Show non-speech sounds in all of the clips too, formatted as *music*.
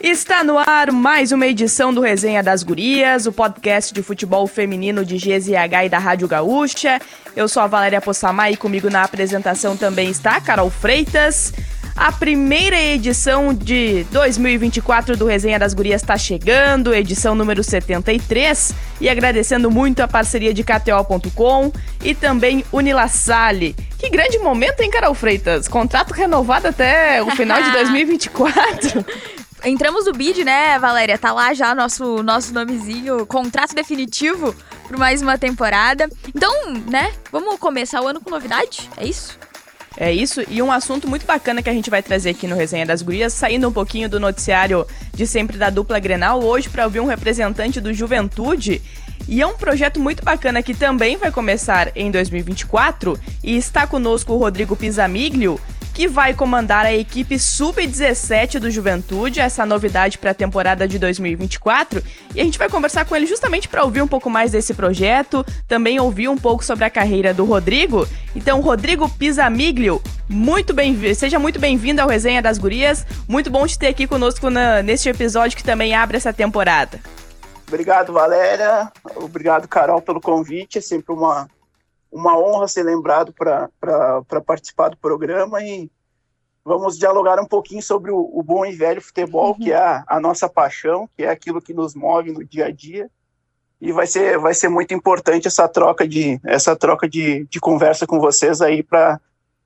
Está no ar mais uma edição do Resenha das Gurias, o podcast de futebol feminino de GZH e da Rádio Gaúcha. Eu sou a Valéria Possamay e comigo na apresentação também está a Carol Freitas. A primeira edição de 2024 do Resenha das Gurias está chegando, edição número 73, e agradecendo muito a parceria de KTO.com e também Unilassale. Que grande momento, hein, Carol Freitas? Contrato renovado até o final de *laughs* 2024. Entramos no bid, né, Valéria? Tá lá já nosso, nosso nomezinho, contrato definitivo por mais uma temporada. Então, né, vamos começar o ano com novidade? É isso? É isso, e um assunto muito bacana que a gente vai trazer aqui no Resenha das Gurias, saindo um pouquinho do noticiário de sempre da dupla Grenal, hoje para ouvir um representante do Juventude. E é um projeto muito bacana que também vai começar em 2024 e está conosco o Rodrigo Pisamiglio, que vai comandar a equipe sub-17 do Juventude, essa novidade para a temporada de 2024. E a gente vai conversar com ele justamente para ouvir um pouco mais desse projeto, também ouvir um pouco sobre a carreira do Rodrigo. Então, Rodrigo Pisamiglio, muito bem, seja muito bem-vindo ao Resenha das Gurias. Muito bom te ter aqui conosco na, neste episódio que também abre essa temporada. Obrigado, Valéria. Obrigado, Carol, pelo convite. É sempre uma, uma honra ser lembrado para participar do programa e vamos dialogar um pouquinho sobre o, o bom e velho futebol, uhum. que é a, a, nossa paixão, que é aquilo que nos move no dia a dia. E vai ser, vai ser muito importante essa troca de, essa troca de, de conversa com vocês aí para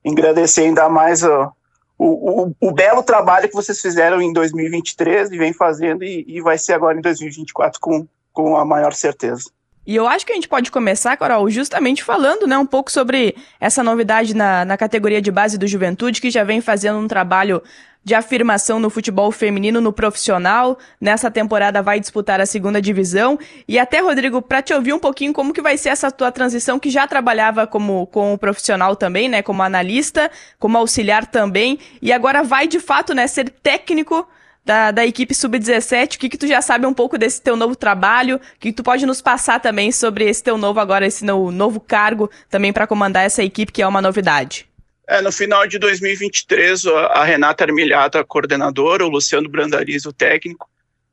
engrandecer ainda mais o, o, o, o, belo trabalho que vocês fizeram em 2023 e vem fazendo e, e vai ser agora em 2024 com, com a maior certeza. E eu acho que a gente pode começar, Carol, justamente falando né, um pouco sobre essa novidade na, na categoria de base do Juventude, que já vem fazendo um trabalho de afirmação no futebol feminino, no profissional. Nessa temporada vai disputar a segunda divisão. E até, Rodrigo, para te ouvir um pouquinho como que vai ser essa tua transição, que já trabalhava como, como profissional também, né? Como analista, como auxiliar também. E agora vai, de fato, né, ser técnico da, da equipe sub-17, o que, que tu já sabe um pouco desse teu novo trabalho, o que, tu pode nos passar também sobre esse teu novo agora, esse no, novo cargo também para comandar essa equipe, que é uma novidade. É, no final de 2023, a Renata Armilhata, a coordenadora, o Luciano Brandariz, o técnico,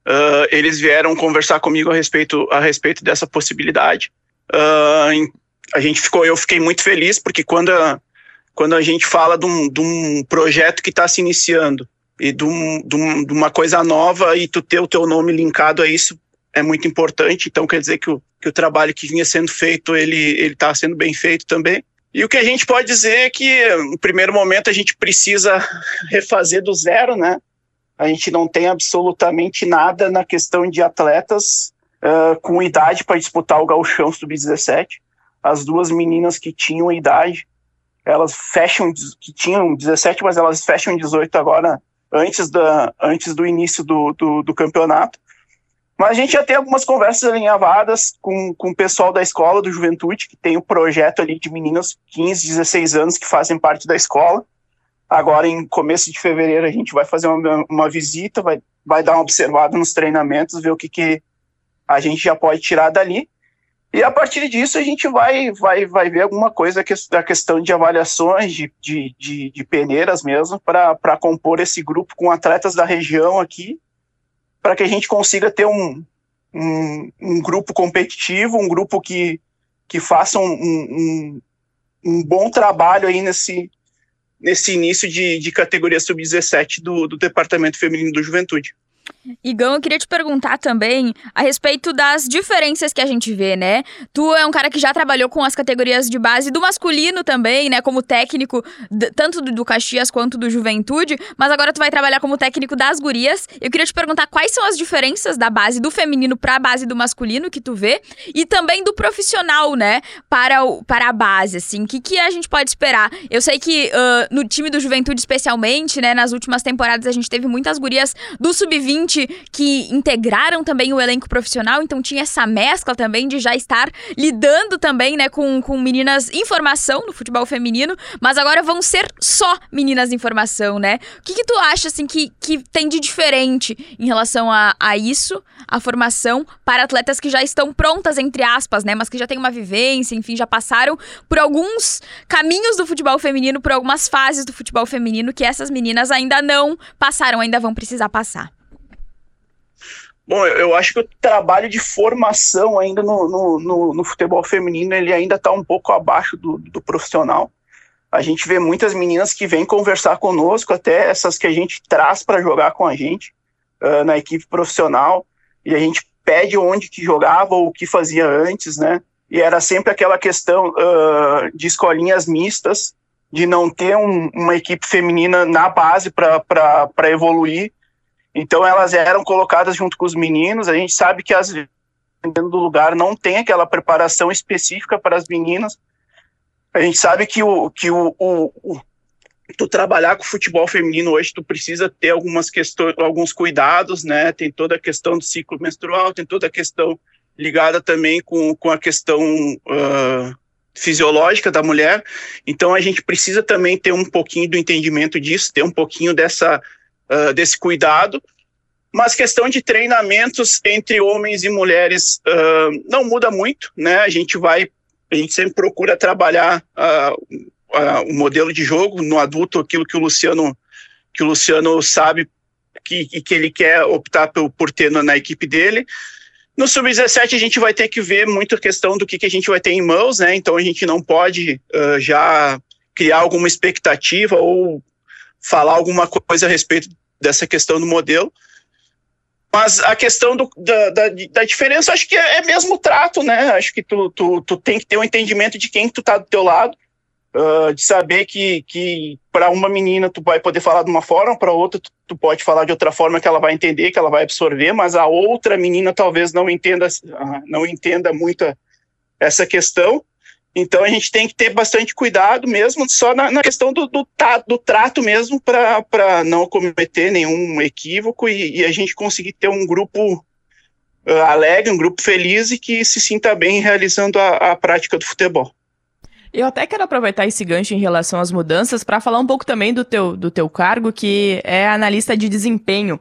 uh, eles vieram conversar comigo a respeito, a respeito dessa possibilidade. Uh, a gente ficou, eu fiquei muito feliz, porque quando a, quando a gente fala de um, de um projeto que está se iniciando, e de, um, de, um, de, uma coisa nova e tu ter o teu nome linkado a isso é muito importante. Então quer dizer que o, que o trabalho que vinha sendo feito ele ele está sendo bem feito também. E o que a gente pode dizer é que no primeiro momento a gente precisa *laughs* refazer do zero, né? A gente não tem absolutamente nada na questão de atletas uh, com idade para disputar o gauchão sub-17. As duas meninas que tinham idade, elas fecham, que tinham 17, mas elas fecham 18 agora antes, da, antes do início do, do, do campeonato. Mas a gente já tem algumas conversas alinhavadas com, com o pessoal da escola do Juventude, que tem o um projeto ali de meninas 15, 16 anos que fazem parte da escola. Agora, em começo de fevereiro, a gente vai fazer uma, uma visita, vai, vai dar uma observada nos treinamentos, ver o que, que a gente já pode tirar dali. E a partir disso a gente vai, vai, vai ver alguma coisa que, da questão de avaliações de, de, de, de peneiras mesmo para compor esse grupo com atletas da região aqui, para que a gente consiga ter um, um, um, grupo competitivo, um grupo que, que faça um, um, um bom trabalho aí nesse, nesse início de, de categoria sub-17 do, do Departamento Feminino do Juventude. Igão, eu queria te perguntar também a respeito das diferenças que a gente vê, né? Tu é um cara que já trabalhou com as categorias de base do masculino também, né? Como técnico, tanto do Caxias quanto do Juventude, mas agora tu vai trabalhar como técnico das gurias. Eu queria te perguntar quais são as diferenças da base do feminino para a base do masculino que tu vê e também do profissional, né? Para, o, para a base, assim. O que, que a gente pode esperar? Eu sei que uh, no time do Juventude, especialmente, né? Nas últimas temporadas a gente teve muitas gurias do sub-20 que integraram também o elenco profissional, então tinha essa mescla também de já estar lidando também, né, com, com meninas em formação no futebol feminino, mas agora vão ser só meninas em formação, né? O que, que tu acha, assim, que, que tem de diferente em relação a, a isso, a formação, para atletas que já estão prontas, entre aspas, né, mas que já têm uma vivência, enfim, já passaram por alguns caminhos do futebol feminino, por algumas fases do futebol feminino que essas meninas ainda não passaram, ainda vão precisar passar? Bom, eu acho que o trabalho de formação ainda no, no, no, no futebol feminino ele ainda está um pouco abaixo do, do, profissional. A gente vê muitas meninas que vêm conversar conosco, até essas que a gente traz para jogar com a gente uh, na equipe profissional, e a gente pede onde que jogava ou o que fazia antes, né? E era sempre aquela questão uh, de escolinhas mistas, de não ter um, uma equipe feminina na base para evoluir então elas eram colocadas junto com os meninos. A gente sabe que as dentro do lugar não tem aquela preparação específica para as meninas. A gente sabe que o que o, o, o tu trabalhar com futebol feminino hoje tu precisa ter algumas questões, alguns cuidados, né? Tem toda a questão do ciclo menstrual, tem toda a questão ligada também com, com a questão uh, fisiológica da mulher. Então a gente precisa também ter um pouquinho do entendimento disso, ter um pouquinho dessa uh, desse cuidado, mas questão de treinamentos entre homens e mulheres uh, não muda muito, né? A gente vai, a gente sempre procura trabalhar uh, o modelo de jogo no adulto, aquilo que o Luciano, que o Luciano sabe que, que ele quer optar por, por ter na, na equipe dele. No sub-17 a gente vai ter que ver muito a questão do que, que a gente vai ter em mãos, né? Então a gente não pode uh, já criar alguma expectativa ou falar alguma coisa a respeito dessa questão do modelo. Mas a questão do, da, da, da, diferença, acho que é, é, mesmo trato, né? Acho que tu, tu, tu tem que ter um entendimento de quem tu tá do teu lado, uh, de saber que, que para uma menina tu vai poder falar de uma forma, para outra tu, tu, pode falar de outra forma que ela vai entender, que ela vai absorver, mas a outra menina talvez não entenda, uh, não entenda muito essa questão. Então a gente tem que ter bastante cuidado mesmo, só na, na questão do, do, do, trato mesmo, para não cometer nenhum equívoco e, e, a gente conseguir ter um grupo uh, alegre, um grupo feliz e que se sinta bem realizando a, a prática do futebol. Eu até quero aproveitar esse gancho em relação às mudanças para falar um pouco também do teu, do teu cargo, que é analista de desempenho.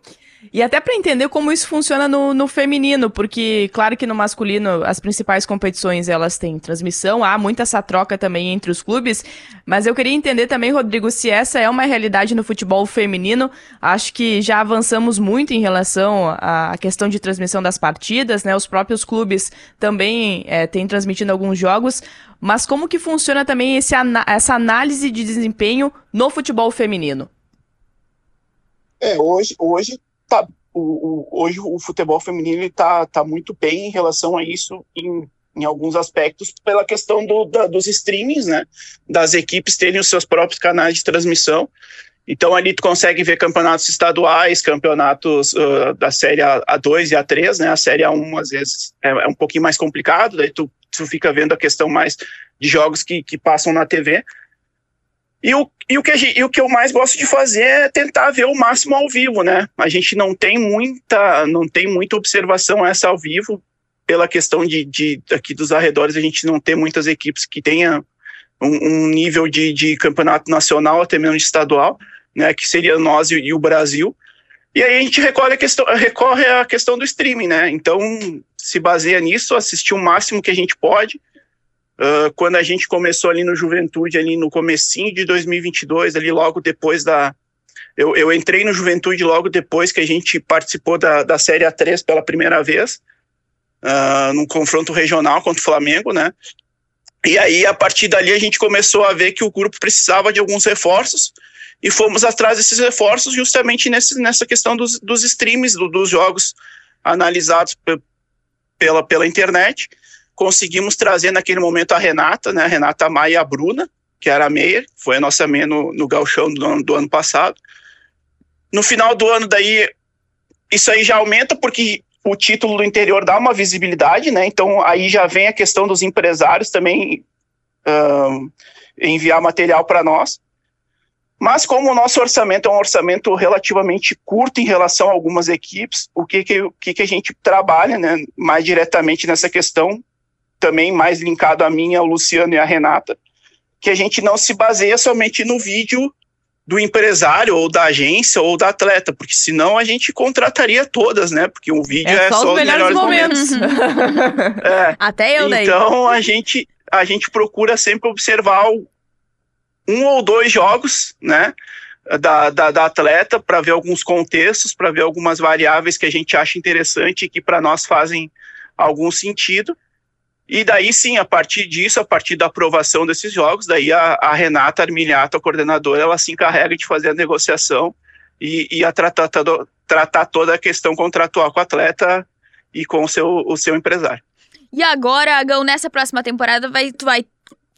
E até para entender como isso funciona no, no, feminino, porque claro que no masculino as principais competições elas têm transmissão, há muita essa troca também entre os clubes, mas eu queria entender também, Rodrigo, se essa é uma realidade no futebol feminino. Acho que já avançamos muito em relação à questão de transmissão das partidas, né? Os próprios clubes também é, têm transmitindo alguns jogos, mas como que funciona também esse, essa análise de desempenho no futebol feminino? É, hoje, hoje tá, o, o, hoje o futebol feminino está tá muito bem em relação a isso em, em alguns aspectos pela questão do, da, dos streamings, né? Das equipes terem os seus próprios canais de transmissão. Então ali tu consegue ver campeonatos estaduais, campeonatos uh, da série A2 e A3, né? A série A1 às vezes é, é, um pouquinho mais complicado, daí tu, tu fica vendo a questão mais de jogos que, que passam na TV. E o, e, o que gente, e o que eu mais gosto de fazer é tentar ver o máximo ao vivo, né? A gente não tem muita, não tem muita observação essa ao vivo, pela questão de, de aqui dos arredores, a gente não tem muitas equipes que tenham um, um nível de, de campeonato nacional, até mesmo de estadual, né? Que seria nós e, e o Brasil. E aí a gente recorre a questão, recorre à questão do streaming, né? Então se baseia nisso, assistir o máximo que a gente pode Uh, quando a gente começou ali no Juventude, ali no comecinho de 2022, ali logo depois da... Eu, eu entrei no Juventude logo depois que a gente participou da, da Série A3 pela primeira vez, uh, num confronto regional contra o Flamengo, né? E aí, a partir dali, a gente começou a ver que o grupo precisava de alguns reforços e fomos atrás desses reforços justamente nesse, nessa questão dos, dos streams, do, dos jogos analisados pela, pela internet conseguimos trazer naquele momento a Renata, né, a Renata Maia e a Bruna, que era a meia, foi a nossa meia no, no galchão do ano, do ano passado. No final do ano, daí, isso aí já aumenta porque o título do interior dá uma visibilidade, né? Então aí já vem a questão dos empresários também enviar material para nós. Mas como o nosso orçamento é um orçamento relativamente curto em relação a algumas equipes, o que que, o que, que a gente trabalha, né, mais diretamente nessa questão também mais linkado a mim, ao Luciano e a Renata, que a gente não se baseia somente no vídeo do empresário ou da agência ou da atleta, porque senão a gente contrataria todas, né? Porque o vídeo é, é só, os melhores, melhores momentos. momentos. *laughs* é. Até eu daí. Então a gente a gente procura sempre observar um ou dois jogos, né? da, da, da atleta, para ver alguns contextos, para ver algumas variáveis que a gente acha interessante e que para nós fazem algum sentido. E daí sim, a partir disso, a partir da aprovação desses jogos, daí a, a Renata Armiliato, a coordenadora, ela se encarrega de fazer a negociação e, e a tratar, tratar toda a questão contratual com o atleta e com o seu, o seu empresário. E agora, Gão, nessa próxima temporada, vai, tu vai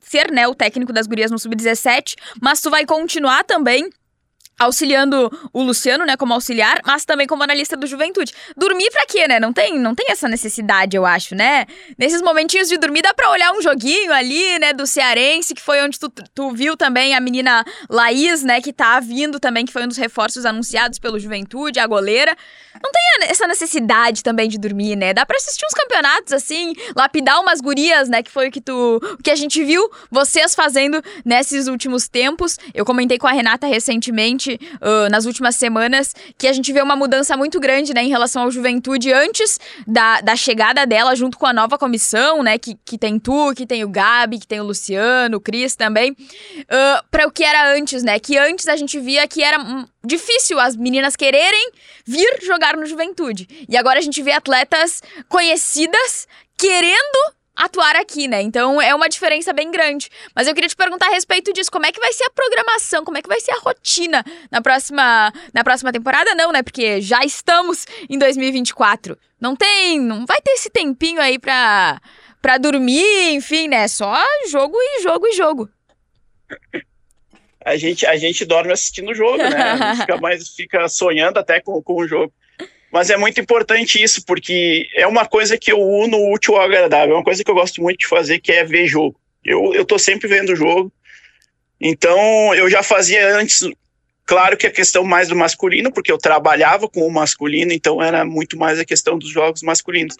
ser né, o técnico das gurias no Sub-17, mas tu vai continuar também auxiliando o Luciano, né, como auxiliar, mas também como analista do Juventude. Dormir pra quê, né? Não tem, não tem essa necessidade, eu acho, né? Nesses momentinhos de dormir dá pra olhar um joguinho ali, né, do Cearense, que foi onde tu, tu viu também a menina Laís, né, que tá vindo também, que foi um dos reforços anunciados pelo Juventude, a goleira. Não tem essa necessidade também de dormir, né? Dá pra assistir uns campeonatos assim, lapidar umas gurias, né, que foi o que tu, o que a gente viu vocês fazendo nesses últimos tempos. Eu comentei com a Renata recentemente uh, nas últimas semanas que a gente vê uma mudança muito grande, né, em relação ao Juventude antes da, da chegada dela, junto com a nova comissão, né, que, que tem tu, que tem o Gabi, que tem o Luciano, o Cris também, uh, para o que era antes, né, que antes a gente via que era difícil as meninas quererem vir jogar no Juventude. E agora a gente vê atletas conhecidas querendo atuar aqui, né? Então é uma diferença bem grande. Mas eu queria te perguntar a respeito disso, como é que vai ser a programação, como é que vai ser a rotina na próxima na próxima temporada não, né? Porque já estamos em 2024. Não tem, não vai ter esse tempinho aí pra para dormir, enfim, né? Só jogo e jogo e jogo. A gente, a gente dorme assistindo o jogo, né? A gente fica *laughs* mais fica sonhando até com, com o jogo. Mas é muito importante isso, porque é uma coisa que eu uno o útil ao agradável. É uma coisa que eu gosto muito de fazer, que é ver jogo. Eu, eu tô sempre vendo jogo. Então, eu já fazia antes, claro que a questão mais do masculino, porque eu trabalhava com o masculino, então era muito mais a questão dos jogos masculinos.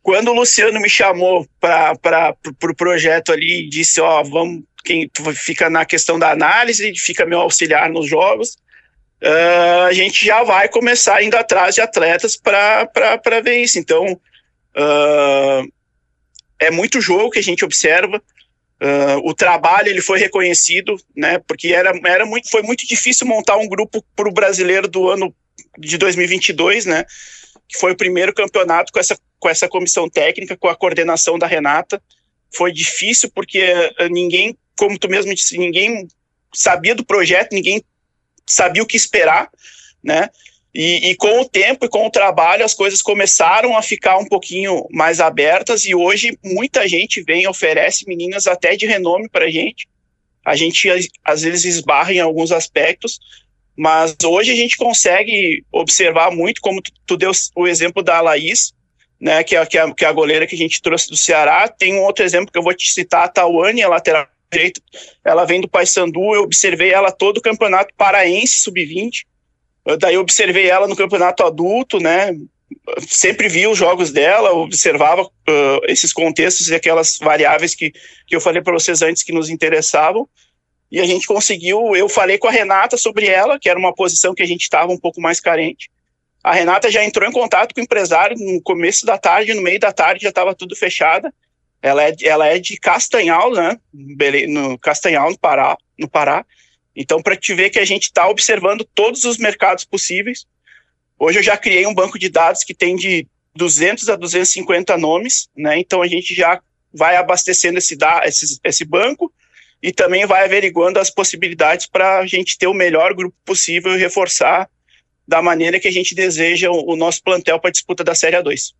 Quando o Luciano me chamou para o pro projeto ali, disse: Ó, vamos, quem fica na questão da análise, fica meu auxiliar nos jogos uh, a gente já vai começar indo atrás de atletas para ver isso. Então, uh, é muito jogo que a gente observa. Uh, o trabalho ele foi reconhecido, né? Porque era, era muito, foi muito difícil montar um grupo para o brasileiro do ano de 2022, né? Que foi o primeiro campeonato com essa, com essa comissão técnica, com a coordenação da Renata. Foi difícil porque ninguém, como tu mesmo disse, ninguém sabia do projeto, ninguém sabia o que esperar, né? E, e, com o tempo e com o trabalho, as coisas começaram a ficar um pouquinho mais abertas e hoje muita gente vem oferece meninas até de renome para a gente. A gente às vezes esbarra em alguns aspectos, mas hoje a gente consegue observar muito, como tu, tu deu o exemplo da Laís, né, que é, que, é, que é a goleira que a gente trouxe do Ceará. Tem um outro exemplo que eu vou te citar, a Tawane, a lateral direito, ela vem do Paysandu, eu observei ela todo o campeonato paraense sub-20, daí observei ela no campeonato adulto, né, sempre vi os jogos dela, observava uh, esses contextos e aquelas variáveis que, que eu falei para vocês antes que nos interessavam, e a gente conseguiu, eu falei com a Renata sobre ela, que era uma posição que a gente estava um pouco mais carente, a Renata já entrou em contato com o empresário no começo da tarde, no meio da tarde já estava tudo fechado, ela é, ela é de Castanhal, né? No Castanhal, no Pará. No Pará. Então, para te ver que a gente está observando todos os mercados possíveis. Hoje eu já criei um banco de dados que tem de 200 a 250 nomes, né? Então a gente já vai abastecendo esse, esse, esse banco e também vai averiguando as possibilidades para a gente ter o melhor grupo possível e reforçar da maneira que a gente deseja o, o nosso plantel para disputa da Série A2.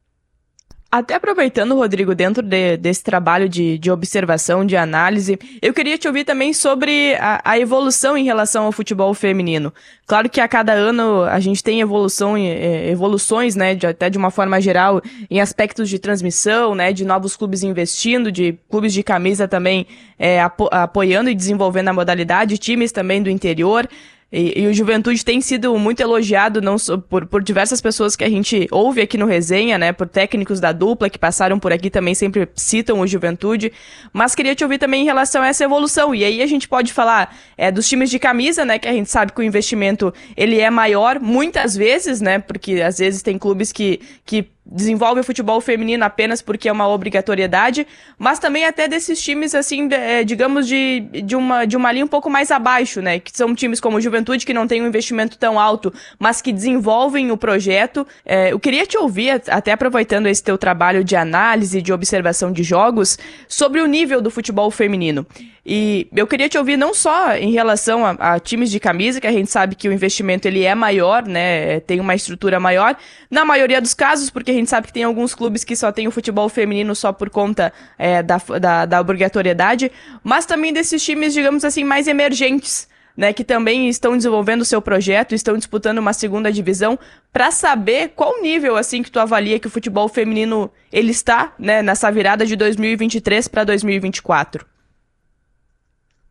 Até aproveitando, Rodrigo, dentro de, desse trabalho de, de, observação, de análise, eu queria te ouvir também sobre a, a, evolução em relação ao futebol feminino. Claro que a cada ano a gente tem evolução, é, evoluções, né, de, até de uma forma geral, em aspectos de transmissão, né, de novos clubes investindo, de clubes de camisa também é, apo, apoiando e desenvolvendo a modalidade, times também do interior. E, e, o Juventude tem sido muito elogiado não só por, por diversas pessoas que a gente ouve aqui no resenha, né? Por técnicos da dupla que passaram por aqui também sempre citam o Juventude. Mas queria te ouvir também em relação a essa evolução. E aí a gente pode falar é, dos times de camisa, né? Que a gente sabe que o investimento ele é maior muitas vezes, né? Porque às vezes tem clubes que, que desenvolve o futebol feminino apenas porque é uma obrigatoriedade, mas também até desses times, assim, é, digamos, de, de, uma, de uma linha um pouco mais abaixo, né? Que são times como Juventude, que não tem um investimento tão alto, mas que desenvolvem o projeto. É, eu queria te ouvir, até aproveitando esse teu trabalho de análise, de observação de jogos, sobre o nível do futebol feminino. E eu queria te ouvir não só em relação a, a, times de camisa, que a gente sabe que o investimento ele é maior, né? Tem uma estrutura maior. Na maioria dos casos, porque a gente sabe que tem alguns clubes que só tem o futebol feminino só por conta é, da, da, da obrigatoriedade, mas também desses times, digamos assim, mais emergentes. Né, que também estão desenvolvendo o seu projeto, estão disputando uma segunda divisão, para saber qual nível assim que tu avalia que o futebol feminino ele está, né, nessa virada de 2023 para 2024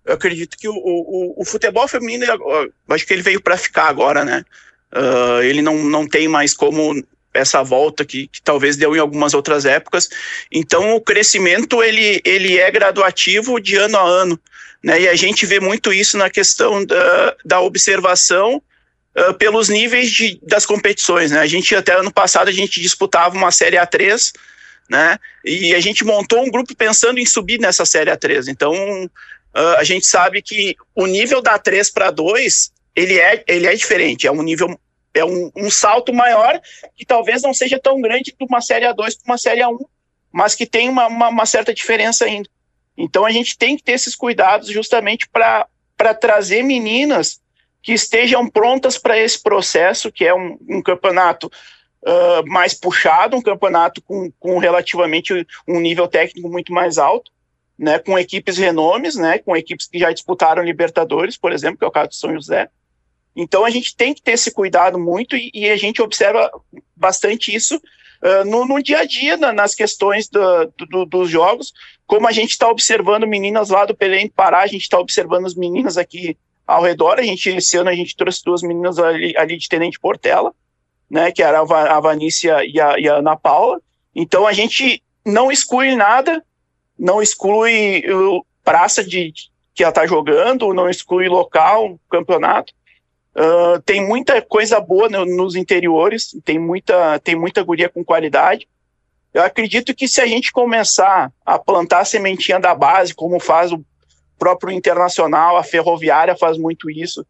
eu acredito que o, o, o futebol feminino, eu acho que ele veio para ficar agora, né? Uh, ele não, não tem mais como essa volta que, que, talvez deu em algumas outras épocas. Então o crescimento ele, ele é graduativo de ano a ano, né? E a gente vê muito isso na questão da, da observação uh, pelos níveis de, das competições, né? A gente até ano passado a gente disputava uma série A3, né? E a gente montou um grupo pensando em subir nessa série A3. Então uh, a gente sabe que o nível da 3 para 2 ele é, ele é diferente, é um nível, é um, um, salto maior que talvez não seja tão grande de uma série A2 para uma série A1, mas que tem uma, uma, uma, certa diferença ainda. Então a gente tem que ter esses cuidados justamente para trazer meninas que estejam prontas para esse processo, que é um, um campeonato uh, mais puxado, um campeonato com, com relativamente um nível técnico muito mais alto, né, com equipes renomes, né, com equipes que já disputaram Libertadores, por exemplo, que é o caso de São José. Então a gente tem que ter esse cuidado muito e, e a gente observa bastante isso uh, no, no, dia a dia, na, nas questões do, do, dos jogos, como a gente está observando meninas lá do Pelém Pará, a gente está observando as meninas aqui ao redor. A gente esse ano a gente trouxe duas meninas ali, ali de Tenente Portela, né, que era a, a Vanícia e a, e a Ana Paula. Então a gente não exclui nada, não exclui praça de que ela está jogando, não exclui local, campeonato. Uh, tem muita coisa boa no, nos interiores, tem muita, tem muita guria com qualidade. Eu acredito que se a gente começar a plantar a sementinha da base, como faz o próprio Internacional, a Ferroviária faz muito isso,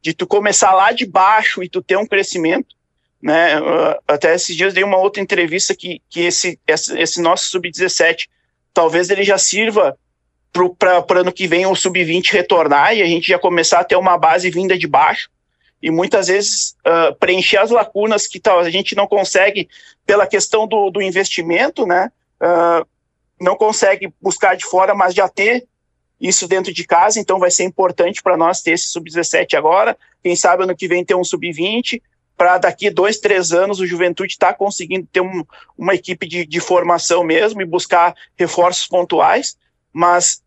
de tu começar lá de baixo e tu ter um crescimento, né? Uh, até esses dias dei uma outra entrevista que, que esse, esse, esse nosso sub-17 talvez ele já sirva para o ano que vem o sub-20 retornar e a gente já começar a ter uma base vinda de baixo e muitas vezes uh, preencher as lacunas que tal, a gente não consegue pela questão do, do investimento, né? Uh, não consegue buscar de fora, mas já ter isso dentro de casa, então vai ser importante para nós ter esse sub-17 agora. Quem sabe ano que vem ter um sub-20, para daqui dois, três anos o Juventude está conseguindo ter um, uma equipe de, de, formação mesmo e buscar reforços pontuais, mas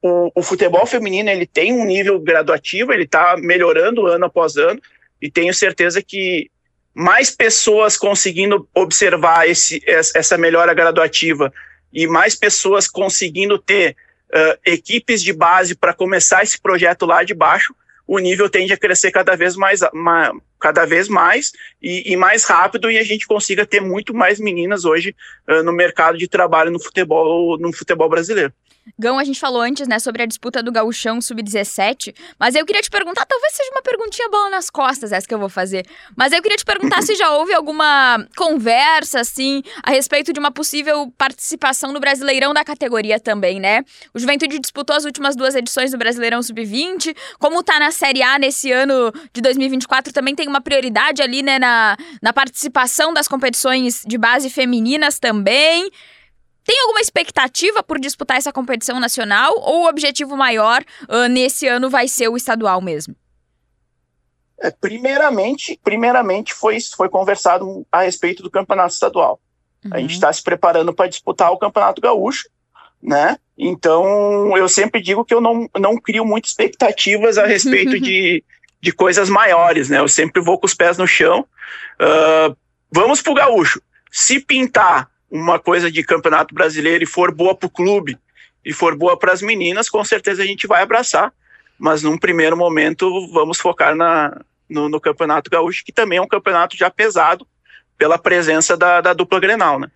o, o, futebol feminino ele tem um nível graduativo, ele está melhorando ano após ano e tenho certeza que mais pessoas conseguindo observar esse, essa melhora graduativa e mais pessoas conseguindo ter uh, equipes de base para começar esse projeto lá de baixo, o nível tende a crescer cada vez mais, mais cada vez mais e, e, mais rápido e a gente consiga ter muito mais meninas hoje uh, no mercado de trabalho no futebol no futebol brasileiro. Gão, a gente falou antes, né, sobre a disputa do Gauchão Sub-17, mas eu queria te perguntar, talvez seja uma perguntinha bola nas costas essa que eu vou fazer, mas eu queria te perguntar *laughs* se já houve alguma conversa, assim, a respeito de uma possível participação no Brasileirão da categoria também, né? O Juventude disputou as últimas duas edições do Brasileirão Sub-20, como tá na Série A nesse ano de 2024, também tem uma prioridade ali, né, na, na participação das competições de base femininas também. Tem alguma expectativa por disputar essa competição nacional ou o objetivo maior uh, nesse ano vai ser o estadual mesmo? É, primeiramente, primeiramente foi, foi conversado a respeito do campeonato estadual. Uhum. A gente está se preparando para disputar o campeonato gaúcho, né? Então eu sempre digo que eu não, não crio muitas expectativas a respeito *laughs* de, de coisas maiores, né? Eu sempre vou com os pés no chão. Uh, vamos pro gaúcho. Se pintar uma coisa de campeonato brasileiro e for boa para o clube e for boa para as meninas, com certeza a gente vai abraçar. Mas num primeiro momento vamos focar na, no, no Campeonato Gaúcho, que também é um campeonato já pesado pela presença da, da dupla Grenal, né?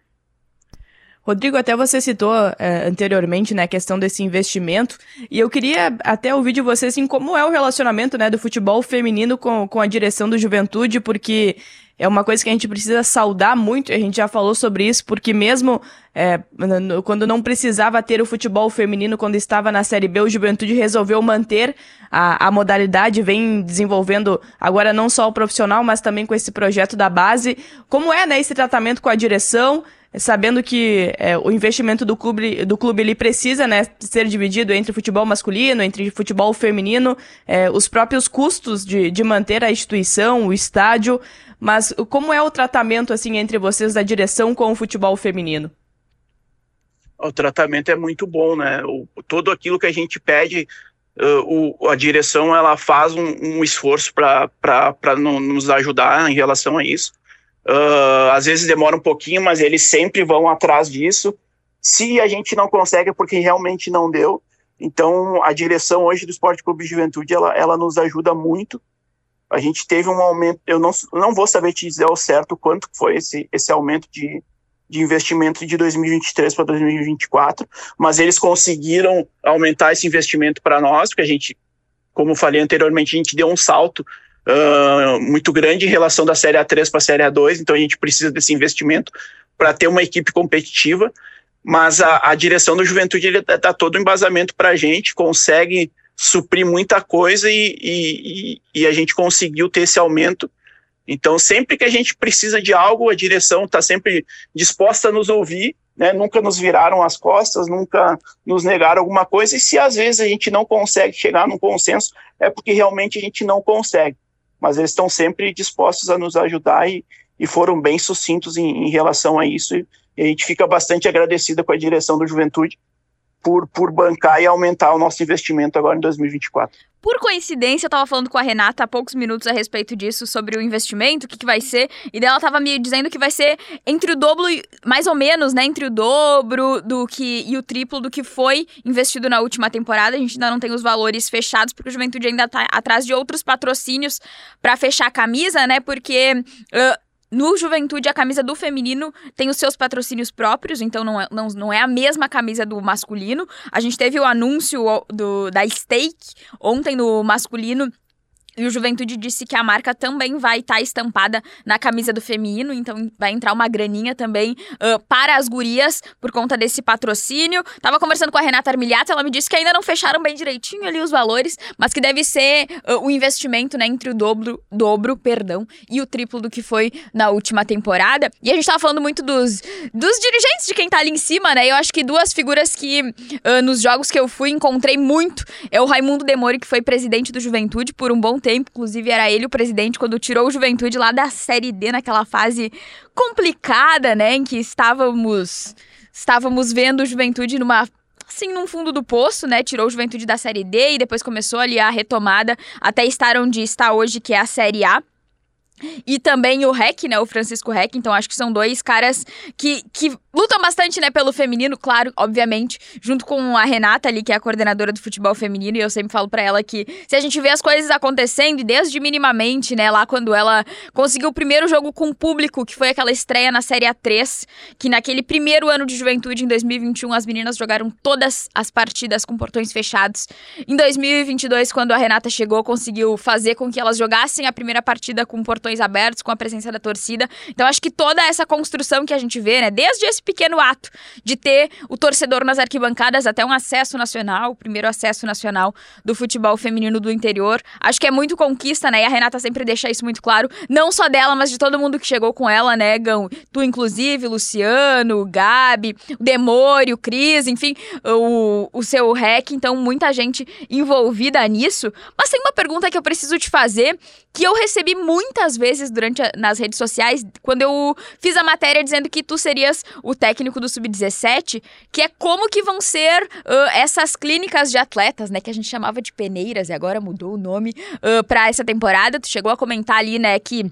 Rodrigo, até você citou é, anteriormente, né, a questão desse investimento, e eu queria até ouvir de você, assim, como é o relacionamento, né, do futebol feminino com, com a direção do Juventude, porque é uma coisa que a gente precisa saudar muito, a gente já falou sobre isso, porque mesmo é, quando não precisava ter o futebol feminino, quando estava na Série B, o Juventude resolveu manter a, a modalidade, vem desenvolvendo agora não só o profissional, mas também com esse projeto da base. Como é, né, esse tratamento com a direção? Sabendo que é, o investimento do clube, do clube ele precisa né, ser dividido entre futebol masculino, entre futebol feminino, é, os próprios custos de, de manter a instituição, o estádio, mas como é o tratamento assim entre vocês da direção com o futebol feminino? O tratamento é muito bom, né? O, todo aquilo que a gente pede, uh, o, a direção ela faz um, um esforço para nos ajudar em relação a isso. Uh, às vezes demora um pouquinho, mas eles sempre vão atrás disso. Se a gente não consegue, é porque realmente não deu. Então, a direção hoje do Esporte Clube Juventude, ela, ela nos ajuda muito. A gente teve um aumento, eu não, não vou saber te dizer ao certo quanto foi esse, esse aumento de, de investimento de 2023 para 2024, mas eles conseguiram aumentar esse investimento para nós, porque a gente, como falei anteriormente, a gente deu um salto uh, muito grande em relação da Série A3 para a Série A2, então a gente precisa desse investimento para ter uma equipe competitiva, mas a, a direção do Juventude dá todo o embasamento para a gente, consegue suprir muita coisa e, e, e, a gente conseguiu ter esse aumento. Então, sempre que a gente precisa de algo, a direção está sempre disposta a nos ouvir, né? nunca nos viraram as costas, nunca nos negaram alguma coisa, e se às vezes a gente não consegue chegar num consenso, é porque realmente a gente não consegue mas eles estão sempre dispostos a nos ajudar e, e foram bem sucintos em, em relação a isso. E, a gente fica bastante agradecida com a direção do Juventude por, por bancar e aumentar o nosso investimento agora em 2024. Por coincidência, eu tava falando com a Renata há poucos minutos a respeito disso, sobre o investimento, o que, que vai ser, e dela tava me dizendo que vai ser entre o dobro, mais ou menos, né, entre o dobro do que e o triplo do que foi investido na última temporada. A gente ainda não tem os valores fechados, porque o Juventude ainda tá atrás de outros patrocínios para fechar a camisa, né, porque uh, no Juventude, a camisa do feminino tem os seus patrocínios próprios, então não é, não, não é a mesma camisa do masculino. A gente teve o anúncio do, da Stake ontem no masculino e o Juventude disse que a marca também vai estar tá estampada na camisa do feminino, então vai entrar uma graninha também uh, para as gurias por conta desse patrocínio. Tava conversando com a Renata Armiliato, ela me disse que ainda não fecharam bem direitinho ali os valores, mas que deve ser uh, o investimento né, entre o dobro, dobro perdão, e o triplo do que foi na última temporada. E a gente tava falando muito dos, dos dirigentes, de quem tá ali em cima, né? Eu acho que duas figuras que uh, nos jogos que eu fui encontrei muito é o Raimundo Demori, que foi presidente do Juventude por um bom tempo, inclusive era ele o presidente quando tirou o Juventude lá da Série D, naquela fase complicada, né, em que estávamos estávamos vendo o Juventude numa assim, num fundo do poço, né? Tirou o Juventude da Série D e depois começou ali a retomada até estar onde está hoje, que é a Série A. E também o Rec, né? O Francisco Rec. Então, acho que são dois caras que, que lutam bastante, né, pelo feminino, claro, obviamente, junto com a Renata ali, que é a coordenadora do futebol feminino, e eu sempre falo para ela que se a gente vê as coisas acontecendo, e desde minimamente, né, lá quando ela conseguiu o primeiro jogo com o público, que foi aquela estreia na Série A3, que naquele primeiro ano de juventude, em 2021, as meninas jogaram todas as partidas com portões fechados. Em 2022, quando a Renata chegou, conseguiu fazer com que elas jogassem a primeira partida com portões abertos, com a presença da torcida. Então, acho que toda essa construção que a gente vê, né, desde esse pequeno ato de ter o torcedor nas arquibancadas, até um acesso nacional, o primeiro acesso nacional do futebol feminino do interior. Acho que é muito conquista, né? E a Renata sempre deixa isso muito claro, não só dela, mas de todo mundo que chegou com ela, né, Gão? Tu, inclusive, Luciano, Gabi, o Cris, enfim, o, o seu REC, então muita gente envolvida nisso. Mas tem uma pergunta que eu preciso te fazer, que eu recebi muitas vezes durante a, nas redes sociais, quando eu fiz a matéria dizendo que tu serias o técnico do Sub-17, que é como que vão ser uh, essas clínicas de atletas, né? Que a gente chamava de peneiras e agora mudou o nome uh, para essa temporada. Tu chegou a comentar ali, né, que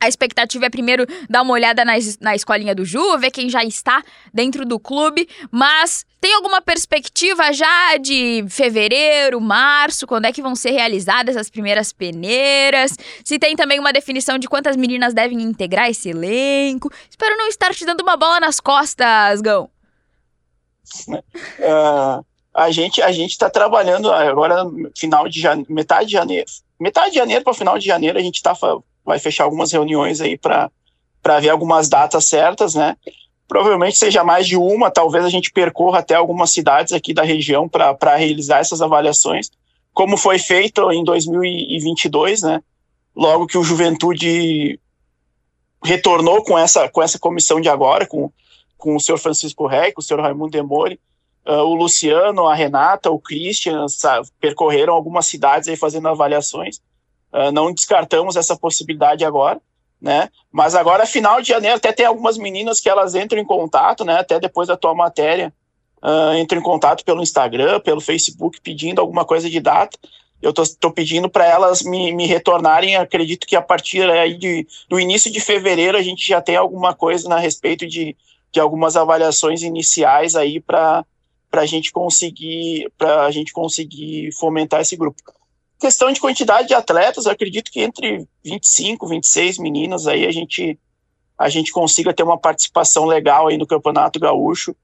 A expectativa é primeiro dar uma olhada na, na escolinha do Ju, ver quem já está dentro do clube, mas tem alguma perspectiva já de fevereiro, março, quando é que vão ser realizadas as primeiras peneiras? Se tem também uma definição de quantas meninas devem integrar esse elenco? Espero não estar te dando uma bola nas costas, Gão. Uh, a gente a gente está trabalhando agora final de janeiro, metade de janeiro, metade de janeiro para final de janeiro a gente está vai fechar algumas reuniões aí para ver algumas datas certas, né? Provavelmente seja mais de uma, talvez a gente percorra até algumas cidades aqui da região para realizar essas avaliações, como foi feito em 2022, né? Logo que o Juventude retornou com essa, com essa comissão de agora, com, com o senhor Francisco Rey, com o senhor Raimundo Demore, uh, o Luciano, a Renata, o Christian, sabe, percorreram algumas cidades aí fazendo avaliações. Uh, não descartamos essa possibilidade agora, né? Mas agora, final de janeiro, até tem algumas meninas que elas entram em contato, né? Até depois da tua matéria, uh, entram em contato pelo Instagram, pelo Facebook, pedindo alguma coisa de data. Eu tô, tô pedindo para elas me, me retornarem. Acredito que a partir aí de, do início de fevereiro a gente já tem alguma coisa a respeito de, de algumas avaliações iniciais aí para a gente conseguir para a gente conseguir fomentar esse grupo. Questão de quantidade de atletas, acredito que entre 25, 26 meninas aí a gente a gente consiga ter uma participação legal aí no Campeonato Gaúcho,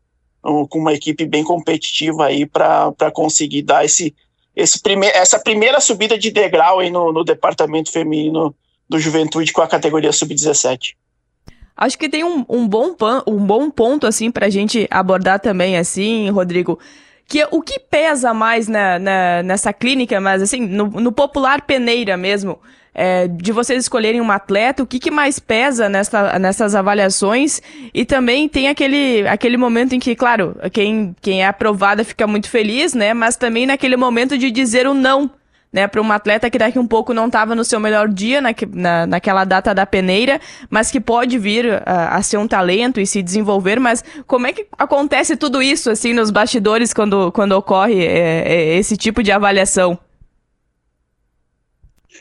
um, com uma equipe bem competitiva aí para conseguir dar esse, esse prime essa primeira subida de degrau aí no, no departamento feminino do Juventude com a categoria sub-17. Acho que tem um, um, bom, um bom ponto, assim, pra gente abordar também, assim, Rodrigo, que o que pesa mais na, na nessa clínica, mas assim, no, no popular peneira mesmo, é, de vocês escolherem um atleta, o que, que mais pesa nessa, nessas avaliações? E também tem aquele, aquele momento em que, claro, quem, quem é aprovada fica muito feliz, né? Mas também naquele momento de dizer o não né, para um atleta que daqui um pouco não estava no seu melhor dia na, na, naquela data da peneira, mas que pode vir a, a ser um talento e se desenvolver. Mas como é que acontece tudo isso assim nos bastidores quando, quando ocorre é, é, esse tipo de avaliação?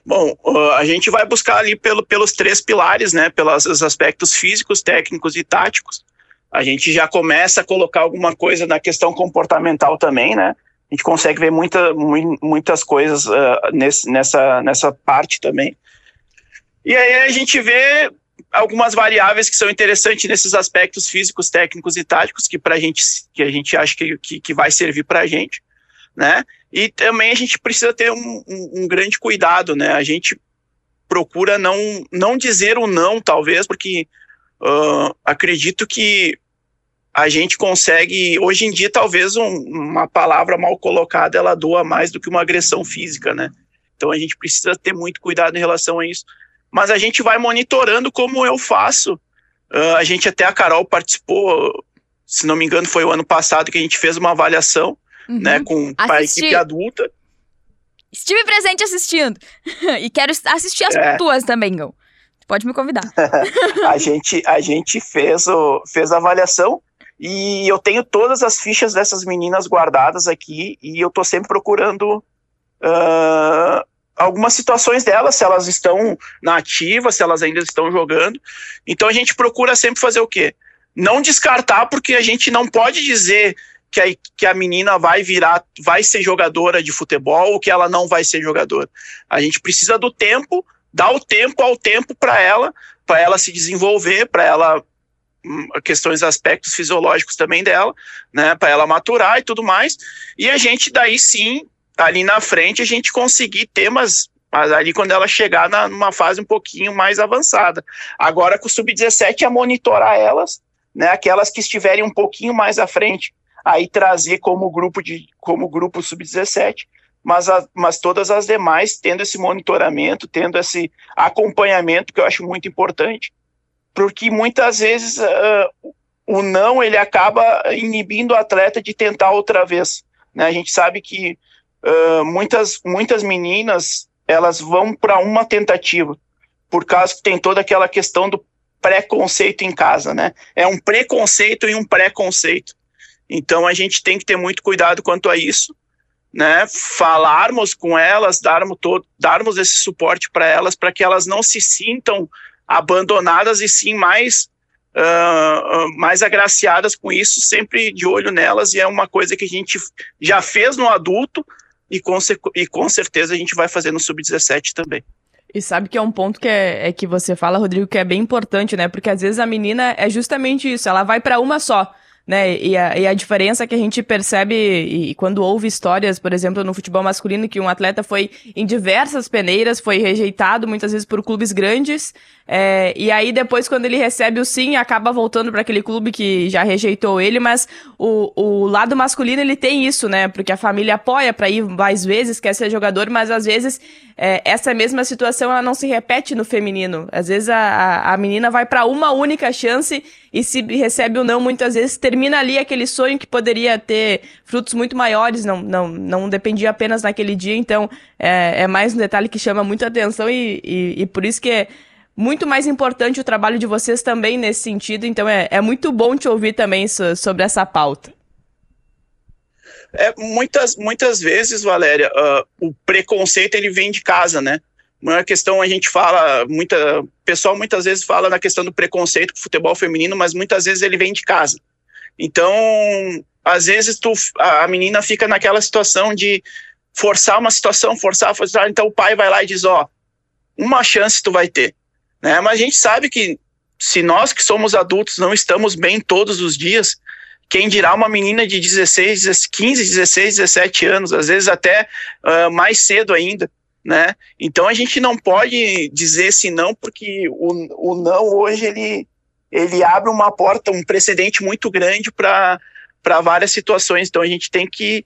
Bom, a gente vai buscar ali pelo, pelos três pilares, né, pelos aspectos físicos, técnicos e táticos. A gente já começa a colocar alguma coisa na questão comportamental também, né? A gente consegue ver muita, muitas coisas uh, nesse, nessa, nessa parte também. E aí a gente vê algumas variáveis que são interessantes nesses aspectos físicos, técnicos e táticos que para gente que a gente acha que, que, que vai servir para a gente, né? E também a gente precisa ter um, um, um, grande cuidado, né? A gente procura não não dizer o não, talvez, porque uh, acredito que a gente consegue, hoje em dia, talvez um, uma palavra mal colocada ela doa mais do que uma agressão física, né? Então a gente precisa ter muito cuidado em relação a isso. Mas a gente vai monitorando como eu faço. Uh, a gente até a Carol participou, se não me engano, foi o ano passado que a gente fez uma avaliação, uhum. né, com a equipe adulta. Estive presente assistindo. *laughs* e quero assistir as é. tuas também, Gão. Pode me convidar. *laughs* a gente a gente fez o, fez a avaliação e eu tenho todas as fichas dessas meninas guardadas aqui e eu tô sempre procurando uh, algumas situações delas, se elas estão na ativa, se elas ainda estão jogando. Então a gente procura sempre fazer o quê? Não descartar, porque a gente não pode dizer que a, que a menina vai virar, vai ser jogadora de futebol ou que ela não vai ser jogadora. A gente precisa do tempo, dar o tempo ao tempo para ela, para ela se desenvolver, para ela questões, aspectos fisiológicos também dela, né, para ela maturar e tudo mais. E a gente daí sim, ali na frente, a gente conseguir temas mas ali quando ela chegar na, numa fase um pouquinho mais avançada. Agora com o sub-17 é monitorar elas, né, aquelas que estiverem um pouquinho mais à frente, aí trazer como grupo de como grupo sub-17, mas, a, mas todas as demais tendo esse monitoramento, tendo esse acompanhamento que eu acho muito importante, porque muitas vezes uh, o não ele acaba inibindo o atleta de tentar outra vez. Né? A gente sabe que uh, muitas, muitas meninas elas vão para uma tentativa, por causa que tem toda aquela questão do preconceito em casa, né? É um preconceito e um preconceito. Então a gente tem que ter muito cuidado quanto a isso, né? Falarmos com elas, darmos todo, darmos esse suporte para elas, para que elas não se sintam abandonadas e sim mais uh, mais agraciadas com isso, sempre de olho nelas, e é uma coisa que a gente já fez no adulto e com, e com certeza a gente vai fazer no sub-17 também. E sabe que é um ponto que é, é, que você fala, Rodrigo, que é bem importante, né? Porque às vezes a menina é justamente isso, ela vai para uma só né? E a, e a diferença que a gente percebe e, quando ouve histórias, por exemplo, no futebol masculino, que um atleta foi em diversas peneiras, foi rejeitado muitas vezes por clubes grandes, é, e aí depois quando ele recebe o sim, acaba voltando para aquele clube que já rejeitou ele, mas o, o lado masculino ele tem isso, né? Porque a família apoia para ir mais vezes, quer ser jogador, mas às vezes é, essa mesma situação ela não se repete no feminino. Às vezes a, a, a menina vai para uma única chance e se recebe ou não, muitas vezes termina ali aquele sonho que poderia ter frutos muito maiores, não, não, não dependia apenas naquele dia. Então é, é mais um detalhe que chama muita atenção e, e, e por isso que é muito mais importante o trabalho de vocês também nesse sentido. Então é, é muito bom te ouvir também so, sobre essa pauta. É, muitas, muitas vezes, Valéria, uh, o preconceito ele vem de casa, né? Uma questão a gente fala, muita, o pessoal muitas vezes fala na questão do preconceito com o futebol feminino, mas muitas vezes ele vem de casa. Então, às vezes tu, a, a menina fica naquela situação de forçar uma situação, forçar, forçar, então o pai vai lá e diz, ó, uma chance tu vai ter, né? Mas a gente sabe que se nós que somos adultos não estamos bem todos os dias, quem dirá uma menina de 16, 15, 16, 17 anos, às vezes até uh, mais cedo ainda, né? Então a gente não pode dizer esse não, porque o, o não hoje ele, ele abre uma porta, um precedente muito grande para várias situações. Então a gente tem que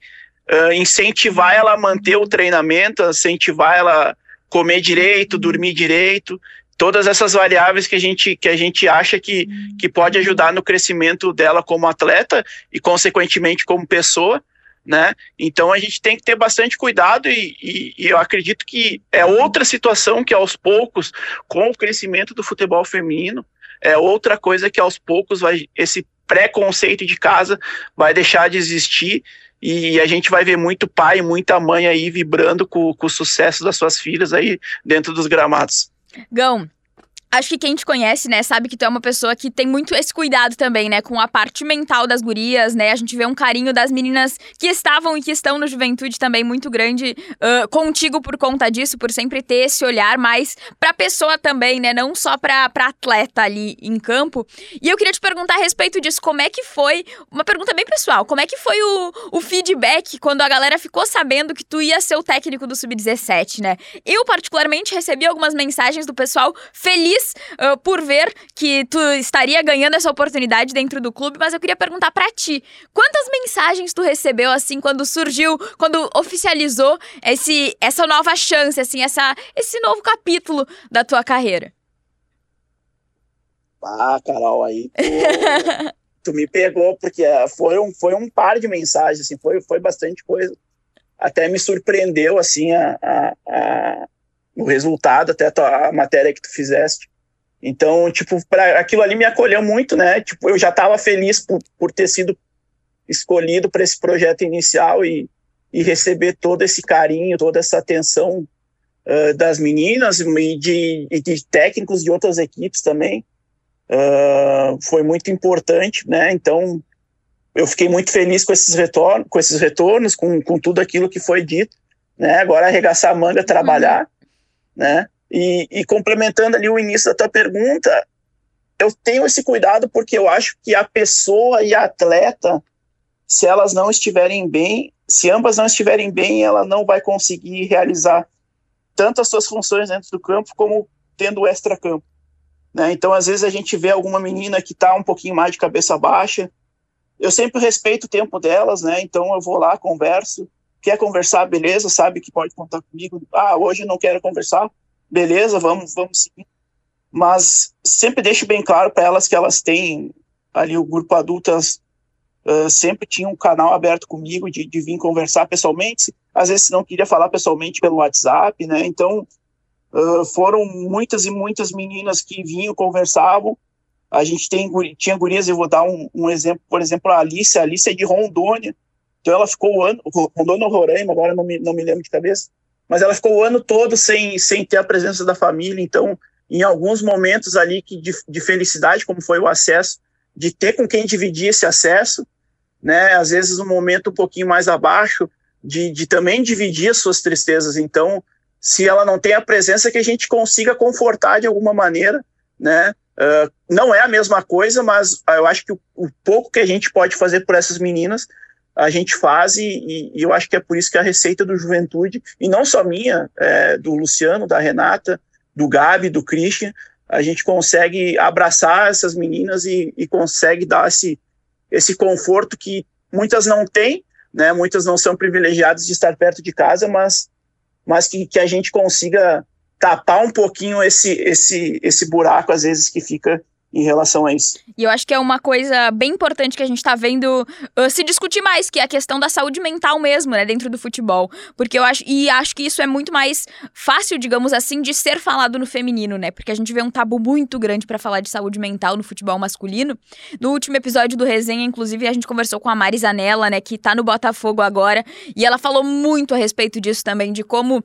uh, incentivar ela a manter o treinamento, incentivar ela a comer direito, dormir direito, todas essas variáveis que a gente, que a gente acha que, que pode ajudar no crescimento dela como atleta e, consequentemente, como pessoa. Né? Então a gente tem que ter bastante cuidado e, e, e, eu acredito que é outra situação que aos poucos, com o crescimento do futebol feminino, é outra coisa que aos poucos vai esse preconceito de casa vai deixar de existir e a gente vai ver muito pai, muita mãe aí vibrando com, com o sucesso das suas filhas aí dentro dos gramados. Gão, Acho que quem te conhece, né, sabe que tu é uma pessoa que tem muito esse cuidado também, né, com a parte mental das gurias, né? A gente vê um carinho das meninas que estavam e que estão no juventude também muito grande uh, contigo por conta disso, por sempre ter esse olhar mais pra pessoa também, né? Não só pra, pra atleta ali em campo. E eu queria te perguntar a respeito disso, como é que foi, uma pergunta bem pessoal, como é que foi o, o feedback quando a galera ficou sabendo que tu ia ser o técnico do Sub-17, né? Eu, particularmente, recebi algumas mensagens do pessoal feliz feliz uh, por ver que tu estaria ganhando essa oportunidade dentro do clube, mas eu queria perguntar para ti, quantas mensagens tu recebeu assim quando surgiu, quando oficializou esse essa nova chance, assim, essa esse novo capítulo da tua carreira? Ah, Carol, aí tu, *laughs* tu me pegou porque eh, foi um, foi um par de mensagens, assim, foi, foi bastante coisa. Até me surpreendeu, assim, a, a, a o resultado, até a matéria que tu fizeste. Então, tipo, para aquilo ali me acolheu muito, né? Tipo, eu já estava feliz por, por ter sido escolhido para esse projeto inicial e, e receber todo esse carinho, toda essa atenção uh, das meninas e de, e de, técnicos de outras equipes também. Uh, foi muito importante, né? Então, eu fiquei muito feliz com esses retornos, com esses retornos, com, com tudo aquilo que foi dito, né? Agora arregaçar a manga, trabalhar. Uhum né? E, e, complementando ali o início da tua pergunta, eu tenho esse cuidado porque eu acho que a pessoa e a atleta, se elas não estiverem bem, se ambas não estiverem bem, ela não vai conseguir realizar tanto as suas funções dentro do campo como tendo o extra-campo. Né? Então, às vezes, a gente vê alguma menina que está um pouquinho mais de cabeça baixa. Eu sempre respeito o tempo delas, né? Então, eu vou lá, converso, Quer conversar, beleza, sabe que pode contar comigo. Ah, hoje não quero conversar, beleza, vamos, vamos seguir. Mas sempre deixo bem claro para elas que elas têm ali o grupo adultas uh, sempre tinha um canal aberto comigo de, de vir conversar pessoalmente. Às vezes não queria falar pessoalmente pelo WhatsApp, né? Então uh, foram muitas e muitas meninas que vinham conversavam. A gente tem tinha gurias, eu vou dar um, um exemplo, por exemplo, a Alice, a Alice é de Rondônia, então ela ficou o ano, rondou no Roraima, agora não me, não me lembro de cabeça, mas ela ficou o ano todo sem, sem ter a presença da família, então em alguns momentos ali que de, de felicidade, como foi o acesso, de ter com quem dividir esse acesso, né? Às vezes um momento um pouquinho mais abaixo, de, de também dividir as suas tristezas. Então, se ela não tem a presença, que a gente consiga confortar de alguma maneira, né? Uh, não é a mesma coisa, mas eu acho que o, o, pouco que a gente pode fazer por essas meninas, a gente faz, e, e eu acho que é por isso que a receita do Juventude, e não só minha, é, do Luciano, da Renata, do Gabi, do Christian, a gente consegue abraçar essas meninas e, e consegue dar esse, esse conforto que muitas não têm, né? Muitas não são privilegiadas de estar perto de casa, mas, mas que, que a gente consiga tapar um pouquinho esse, esse, esse buraco, às vezes, que fica em relação a isso. E eu acho que é uma coisa bem importante que a gente tá vendo uh, se discutir mais, que é a questão da saúde mental mesmo, né, dentro do futebol. Porque eu acho, e acho que isso é muito mais fácil, digamos assim, de ser falado no feminino, né? Porque a gente vê um tabu muito grande para falar de saúde mental no futebol masculino. No último episódio do Resenha, inclusive, a gente conversou com a Mari Zanella, né, que tá no Botafogo agora, e ela falou muito a respeito disso também, de como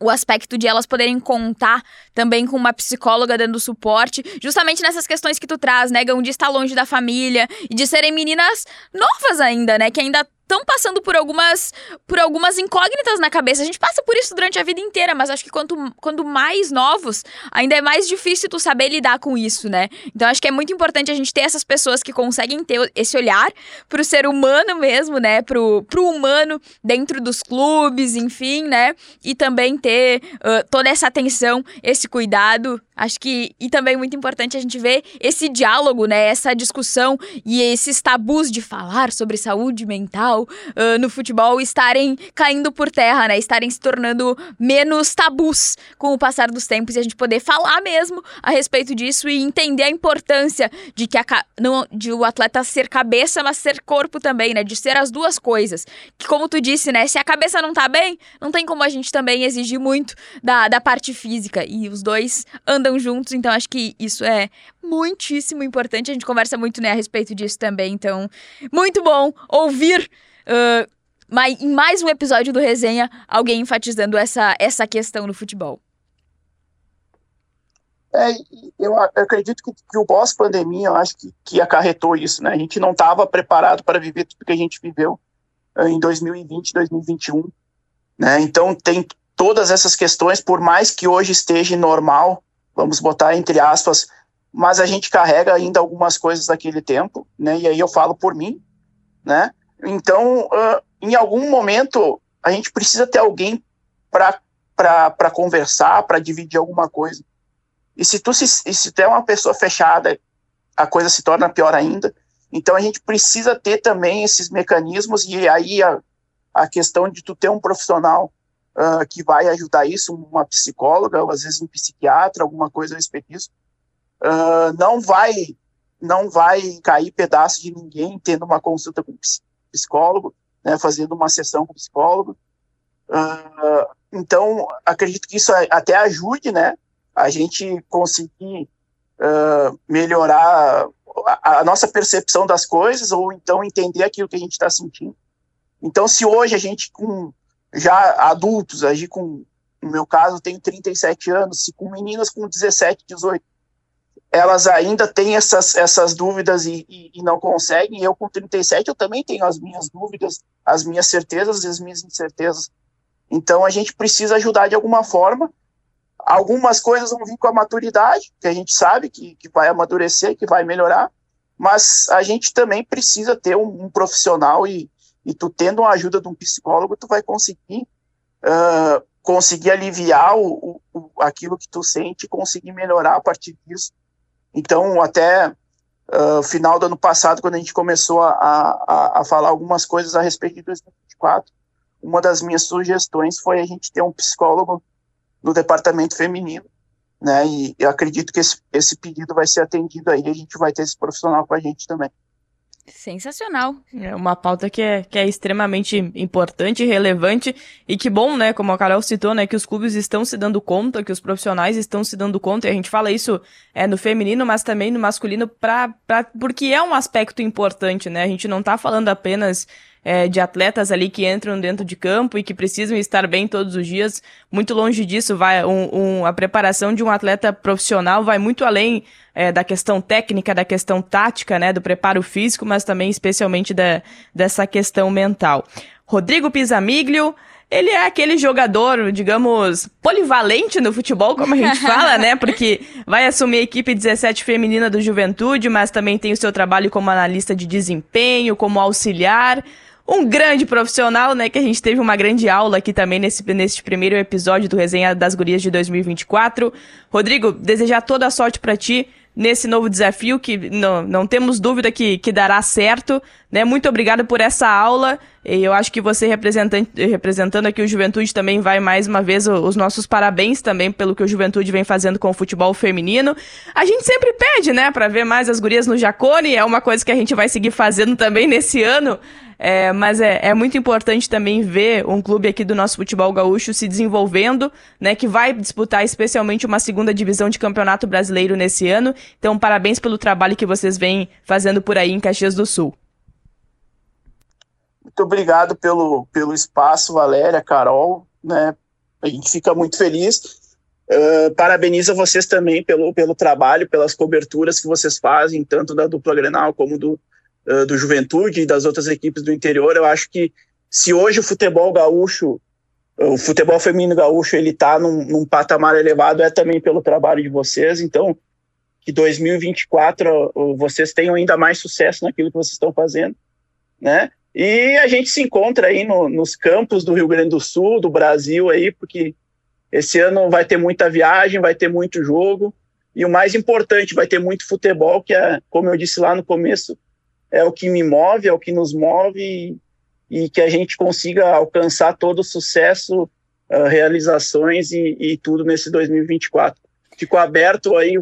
o aspecto de elas poderem contar também com uma psicóloga dando suporte, justamente nessas questões que tu traz, né, de estar longe da família e de serem meninas novas ainda, né, que ainda estão passando por algumas por algumas incógnitas na cabeça. A gente passa por isso durante a vida inteira, mas acho que quanto, quando mais novos, ainda é mais difícil tu saber lidar com isso, né? Então acho que é muito importante a gente ter essas pessoas que conseguem ter esse olhar pro ser humano mesmo, né? Pro, pro humano dentro dos clubes, enfim, né? E também ter uh, toda essa atenção, esse cuidado. Acho que e também muito importante a gente ver esse diálogo, né? Essa discussão e esses tabus de falar sobre saúde mental uh, no futebol estarem caindo por terra, né? Estarem se tornando menos tabus com o passar dos tempos e a gente poder falar mesmo a respeito disso e entender a importância de que a, não, de o atleta ser cabeça, mas ser corpo também, né? De ser as duas coisas. Que como tu disse, né? Se a cabeça não tá bem, não tem como a gente também exigir muito da, da parte física. E os dois andam juntos, então acho que isso é muitíssimo importante. A gente conversa muito, né, a respeito disso também. Então, muito bom ouvir uh, em mais um episódio do Resenha alguém enfatizando essa, essa questão no futebol. É, eu, acredito que, que o pós-pandemia, eu acho que, que acarretou isso, né? A gente não estava preparado para viver tudo que a gente viveu uh, em 2020, 2021, né? Então tem todas essas questões, por mais que hoje esteja normal, vamos botar entre aspas, mas a gente carrega ainda algumas coisas daquele tempo, né? E aí eu falo por mim, né? Então, uh, em algum momento, a gente precisa ter alguém para conversar, para dividir alguma coisa. E se tu se, se tu é uma pessoa fechada, a coisa se torna pior ainda. Então a gente precisa ter também esses mecanismos e aí a, a questão de tu ter um profissional uh, que vai ajudar isso, uma psicóloga, ou às vezes um psiquiatra, alguma coisa a respeito disso, uh, não vai não vai cair pedaço de ninguém tendo uma consulta com psicólogo, né, fazendo uma sessão com psicólogo. Uh, então, acredito que isso até ajude, né, a gente conseguir uh, melhorar a, a, nossa percepção das coisas ou então entender aquilo que a gente está sentindo. Então, se hoje a gente, com já adultos, agir com, no meu caso, tenho 37 anos, se com meninas com 17, 18, elas ainda têm essas, essas dúvidas e, e, e, não conseguem. Eu, com 37, eu também tenho as minhas dúvidas, as minhas certezas e as minhas incertezas. Então, a gente precisa ajudar de alguma forma. Algumas coisas vão vir com a maturidade, que a gente sabe que, que vai amadurecer, que vai melhorar, mas a gente também precisa ter um, um profissional e, e tu tendo a ajuda de um psicólogo, tu vai conseguir uh, conseguir aliviar o, o, aquilo que tu sente, conseguir melhorar a partir disso então, até uh, final do ano passado, quando a gente começou a, a, a falar algumas coisas a respeito de 2024, uma das minhas sugestões foi a gente ter um psicólogo no departamento feminino, né? E eu acredito que esse, esse pedido vai ser atendido aí, a gente vai ter esse profissional com a gente também. Sensacional. É uma pauta que é, que é extremamente importante relevante. E que bom, né? Como a Carol citou, né? Que os clubes estão se dando conta, que os profissionais estão se dando conta. E a gente fala isso é, no feminino, mas também no masculino, pra, pra, porque é um aspecto importante, né? A gente não tá falando apenas é, de atletas ali que entram dentro de campo e que precisam estar bem todos os dias. Muito longe disso, vai um, um, a preparação de um atleta profissional vai muito além é, da questão técnica, da questão tática, né, do preparo físico, mas também especialmente da, dessa questão mental. Rodrigo Pisamiglio, ele é aquele jogador, digamos, polivalente no futebol, como a gente *laughs* fala, né? Porque vai assumir a equipe 17 feminina do Juventude, mas também tem o seu trabalho como analista de desempenho, como auxiliar. Um grande profissional, né? Que a gente teve uma grande aula aqui também nesse, nesse primeiro episódio do Resenha das Gurias de 2024. Rodrigo, desejar toda a sorte para ti nesse novo desafio que não, não temos dúvida que, que dará certo. Né? Muito obrigado por essa aula. Eu acho que você representando aqui o Juventude também vai mais uma vez os nossos parabéns também pelo que o Juventude vem fazendo com o futebol feminino. A gente sempre pede, né, para ver mais as gurias no Jacone, é uma coisa que a gente vai seguir fazendo também nesse ano. É, mas é, é muito importante também ver um clube aqui do nosso futebol gaúcho se desenvolvendo, né, que vai disputar especialmente uma segunda divisão de campeonato brasileiro nesse ano. Então, parabéns pelo trabalho que vocês vêm fazendo por aí em Caxias do Sul. Muito obrigado pelo, pelo espaço, Valéria, Carol, né? A gente fica muito feliz. Uh, parabeniza vocês também pelo, pelo trabalho, pelas coberturas que vocês fazem, tanto da dupla Grenal como do, uh, do Juventude e das outras equipes do interior. Eu acho que se hoje o futebol gaúcho, o futebol feminino gaúcho, ele está num, num, patamar elevado, é também pelo trabalho de vocês. Então, que 2024 uh, vocês tenham ainda mais sucesso naquilo que vocês estão fazendo, né? E a gente se encontra aí no, nos campos do Rio Grande do Sul, do Brasil aí, porque esse ano vai ter muita viagem, vai ter muito jogo, e o mais importante, vai ter muito futebol, que é, como eu disse lá no começo, é o que me move, é o que nos move e, e que a gente consiga alcançar todo o sucesso, uh, realizações e, e, tudo nesse 2024. Fico aberto aí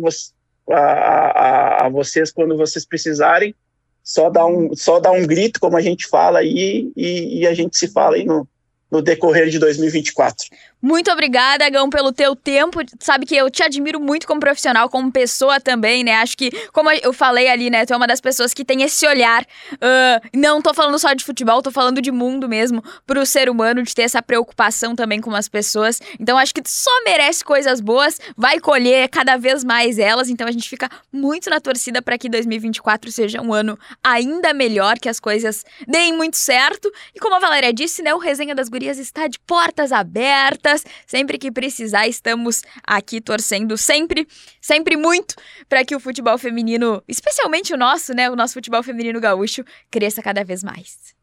a, a, a, vocês quando vocês precisarem, só dá um, só dá um grito, como a gente fala aí, e, e a gente se fala aí no, no decorrer de 2024. Muito obrigada, Gão, pelo teu tempo. Sabe que eu te admiro muito como profissional, como pessoa também, né? Acho que, como eu falei ali, né? Tu é uma das pessoas que tem esse olhar. Uh, não tô falando só de futebol, tô falando de mundo mesmo, pro ser humano, de ter essa preocupação também com as pessoas. Então, acho que tu só merece coisas boas, vai colher cada vez mais elas. Então, a gente fica muito na torcida para que 2024 seja um ano ainda melhor, que as coisas deem muito certo. E como a Valéria disse, né? O Resenha das Gurias está de portas abertas Sempre que precisar, estamos aqui torcendo sempre, sempre muito para que o futebol feminino, especialmente o nosso, né, o nosso futebol feminino gaúcho, cresça cada vez mais.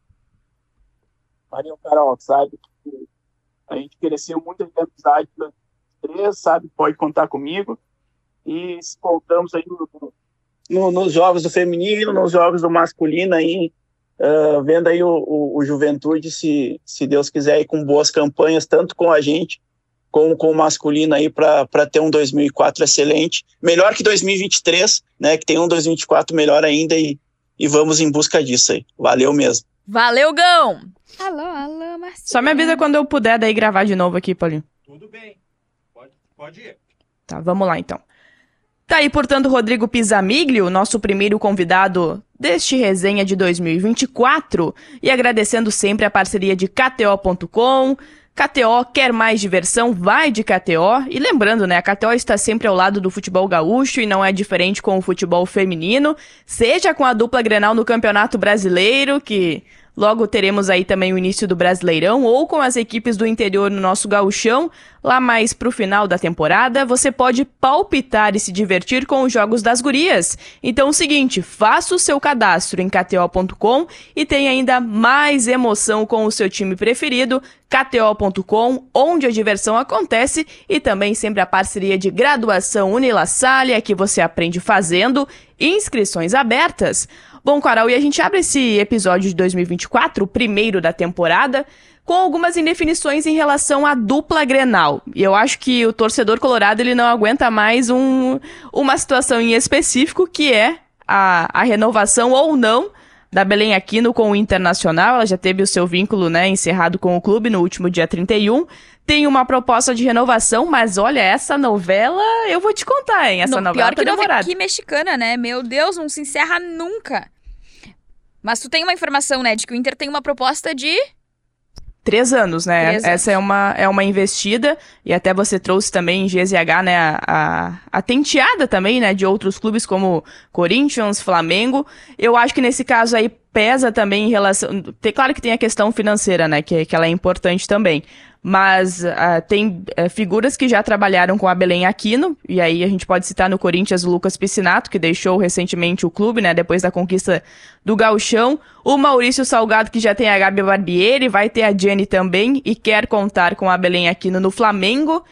Valeu, Carol, sabe? A gente cresceu muito em amizade três, sabe? Pode contar comigo. E se voltamos aí no, no, nos jogos do feminino, nos jogos do masculino aí, uh, vendo aí o, o, o, Juventude, se, se Deus quiser, aí com boas campanhas, tanto com a gente como com o masculino aí para ter um 2004 excelente, melhor que 2023, né? Que tem um 2024 melhor ainda e, e vamos em busca disso aí. Valeu mesmo. Valeu, Gão! Alô, alô, Marcelo. Só me avisa quando eu puder daí gravar de novo aqui, Paulinho. Tudo bem. Pode, pode ir. Tá, vamos lá então. Tá aí, portanto, Rodrigo Pisamiglio, nosso primeiro convidado deste resenha de 2024, e agradecendo sempre a parceria de KTO.com. KTO quer mais diversão? Vai de KTO. E lembrando, né, a KTO está sempre ao lado do futebol gaúcho e não é diferente com o futebol feminino, seja com a dupla Grenal no Campeonato Brasileiro, que Logo teremos aí também o início do Brasileirão ou com as equipes do interior no nosso gauchão. Lá mais pro final da temporada, você pode palpitar e se divertir com os jogos das gurias. Então é o seguinte, faça o seu cadastro em kto.com e tenha ainda mais emoção com o seu time preferido, kto.com, onde a diversão acontece e também sempre a parceria de graduação Unilassalle, que você aprende fazendo, inscrições abertas. Bom, Carol, e a gente abre esse episódio de 2024, o primeiro da temporada, com algumas indefinições em relação à dupla Grenal. E eu acho que o torcedor colorado ele não aguenta mais um, uma situação em específico, que é a, a renovação ou não da Belém Aquino com o Internacional. Ela já teve o seu vínculo né, encerrado com o clube no último dia 31. Tem uma proposta de renovação, mas olha, essa novela, eu vou te contar, hein? Essa no, novela pior tá que demorada. que mexicana, né? Meu Deus, não se encerra nunca. Mas tu tem uma informação, né, de que o Inter tem uma proposta de Três anos, né? Três Essa é uma, é uma investida, e até você trouxe também em GZH, né, a, a, a tenteada também, né, de outros clubes como Corinthians, Flamengo. Eu acho que nesse caso aí pesa também em relação. Tem, claro que tem a questão financeira, né, que, que ela é importante também mas uh, tem uh, figuras que já trabalharam com a Belém Aquino, e aí a gente pode citar no Corinthians o Lucas Piscinato, que deixou recentemente o clube, né, depois da conquista do Gauchão, o Maurício Salgado, que já tem a Gabi Barbieri, vai ter a Jenny também, e quer contar com a Belém Aquino no Flamengo,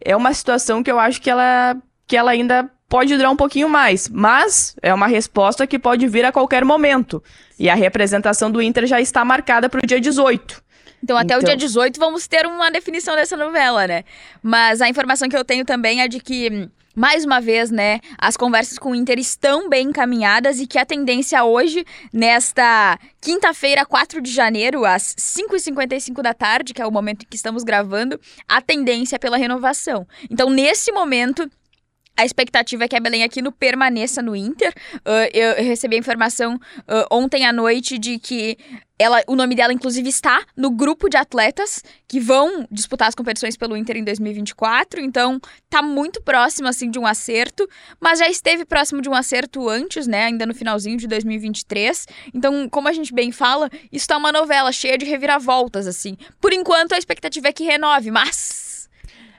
é uma situação que eu acho que ela, que ela ainda pode durar um pouquinho mais, mas é uma resposta que pode vir a qualquer momento, e a representação do Inter já está marcada para o dia 18. Então, até então... o dia 18 vamos ter uma definição dessa novela, né? Mas a informação que eu tenho também é de que mais uma vez, né, as conversas com o Inter estão bem encaminhadas e que a tendência hoje, nesta quinta-feira, 4 de janeiro, às 5h55 da tarde, que é o momento em que estamos gravando, a tendência é pela renovação. Então, nesse momento, a expectativa é que a Belém Aquino permaneça no Inter. Uh, eu recebi a informação uh, ontem à noite de que ela, o nome dela, inclusive, está no grupo de atletas que vão disputar as competições pelo Inter em 2024. Então, tá muito próximo, assim, de um acerto. Mas já esteve próximo de um acerto antes, né? Ainda no finalzinho de 2023. Então, como a gente bem fala, isso tá uma novela cheia de reviravoltas, assim. Por enquanto, a expectativa é que renove, mas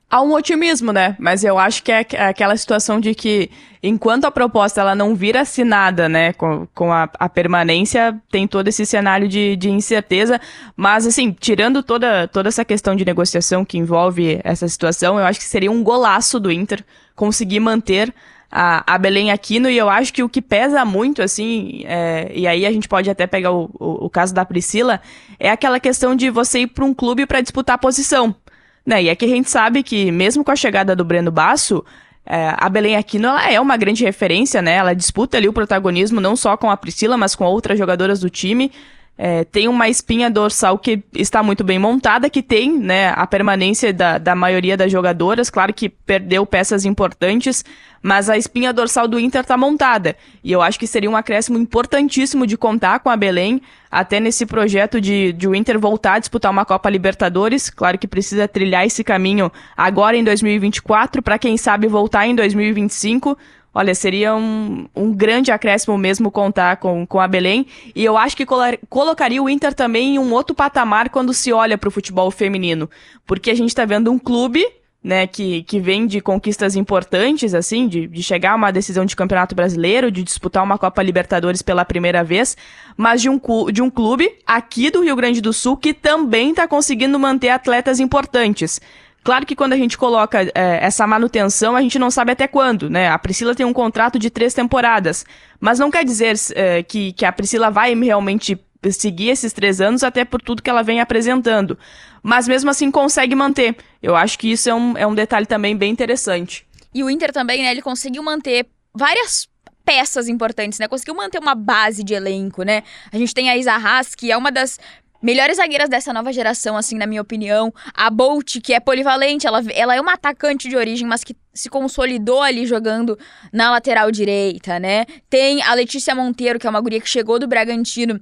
há um otimismo, né? Mas eu acho que é, é aquela situação de que enquanto a proposta ela não vir assinada, né, com, com a, a permanência, tem todo esse cenário de, de incerteza. Mas, assim, tirando toda, toda essa questão de negociação que envolve essa situação, eu acho que seria um golaço do Inter conseguir manter a, a Belém Aquino, e eu acho que o que pesa muito, assim, é, e aí a gente pode até pegar o, o, o caso da Priscila, é aquela questão de você ir para um clube para disputar posição. Né? E é que a gente sabe que, mesmo com a chegada do Breno Basso, é, a Belém Aquino ela é uma grande referência, né? Ela disputa ali o protagonismo não só com a Priscila, mas com outras jogadoras do time. É, tem uma espinha dorsal que está muito bem montada, que tem né, a permanência da, da maioria das jogadoras. Claro que perdeu peças importantes, mas a espinha dorsal do Inter está montada. E eu acho que seria um acréscimo importantíssimo de contar com a Belém, até nesse projeto de, de o Inter voltar a disputar uma Copa Libertadores. Claro que precisa trilhar esse caminho agora em 2024, para quem sabe voltar em 2025 Olha, seria um, um grande acréscimo mesmo contar com, com a Belém. E eu acho que colocaria o Inter também em um outro patamar quando se olha para o futebol feminino. Porque a gente está vendo um clube né, que, que vem de conquistas importantes, assim, de, de chegar a uma decisão de campeonato brasileiro, de disputar uma Copa Libertadores pela primeira vez, mas de um, de um clube aqui do Rio Grande do Sul que também está conseguindo manter atletas importantes. Claro que quando a gente coloca é, essa manutenção, a gente não sabe até quando, né? A Priscila tem um contrato de três temporadas, mas não quer dizer é, que, que a Priscila vai realmente seguir esses três anos, até por tudo que ela vem apresentando. Mas mesmo assim consegue manter. Eu acho que isso é um, é um detalhe também bem interessante. E o Inter também, né? Ele conseguiu manter várias peças importantes, né? Conseguiu manter uma base de elenco, né? A gente tem a Isa Haas, que é uma das melhores zagueiras dessa nova geração, assim, na minha opinião. A Bolt, que é polivalente, ela, ela é uma atacante de origem, mas que se consolidou ali jogando na lateral direita, né? Tem a Letícia Monteiro, que é uma guria que chegou do Bragantino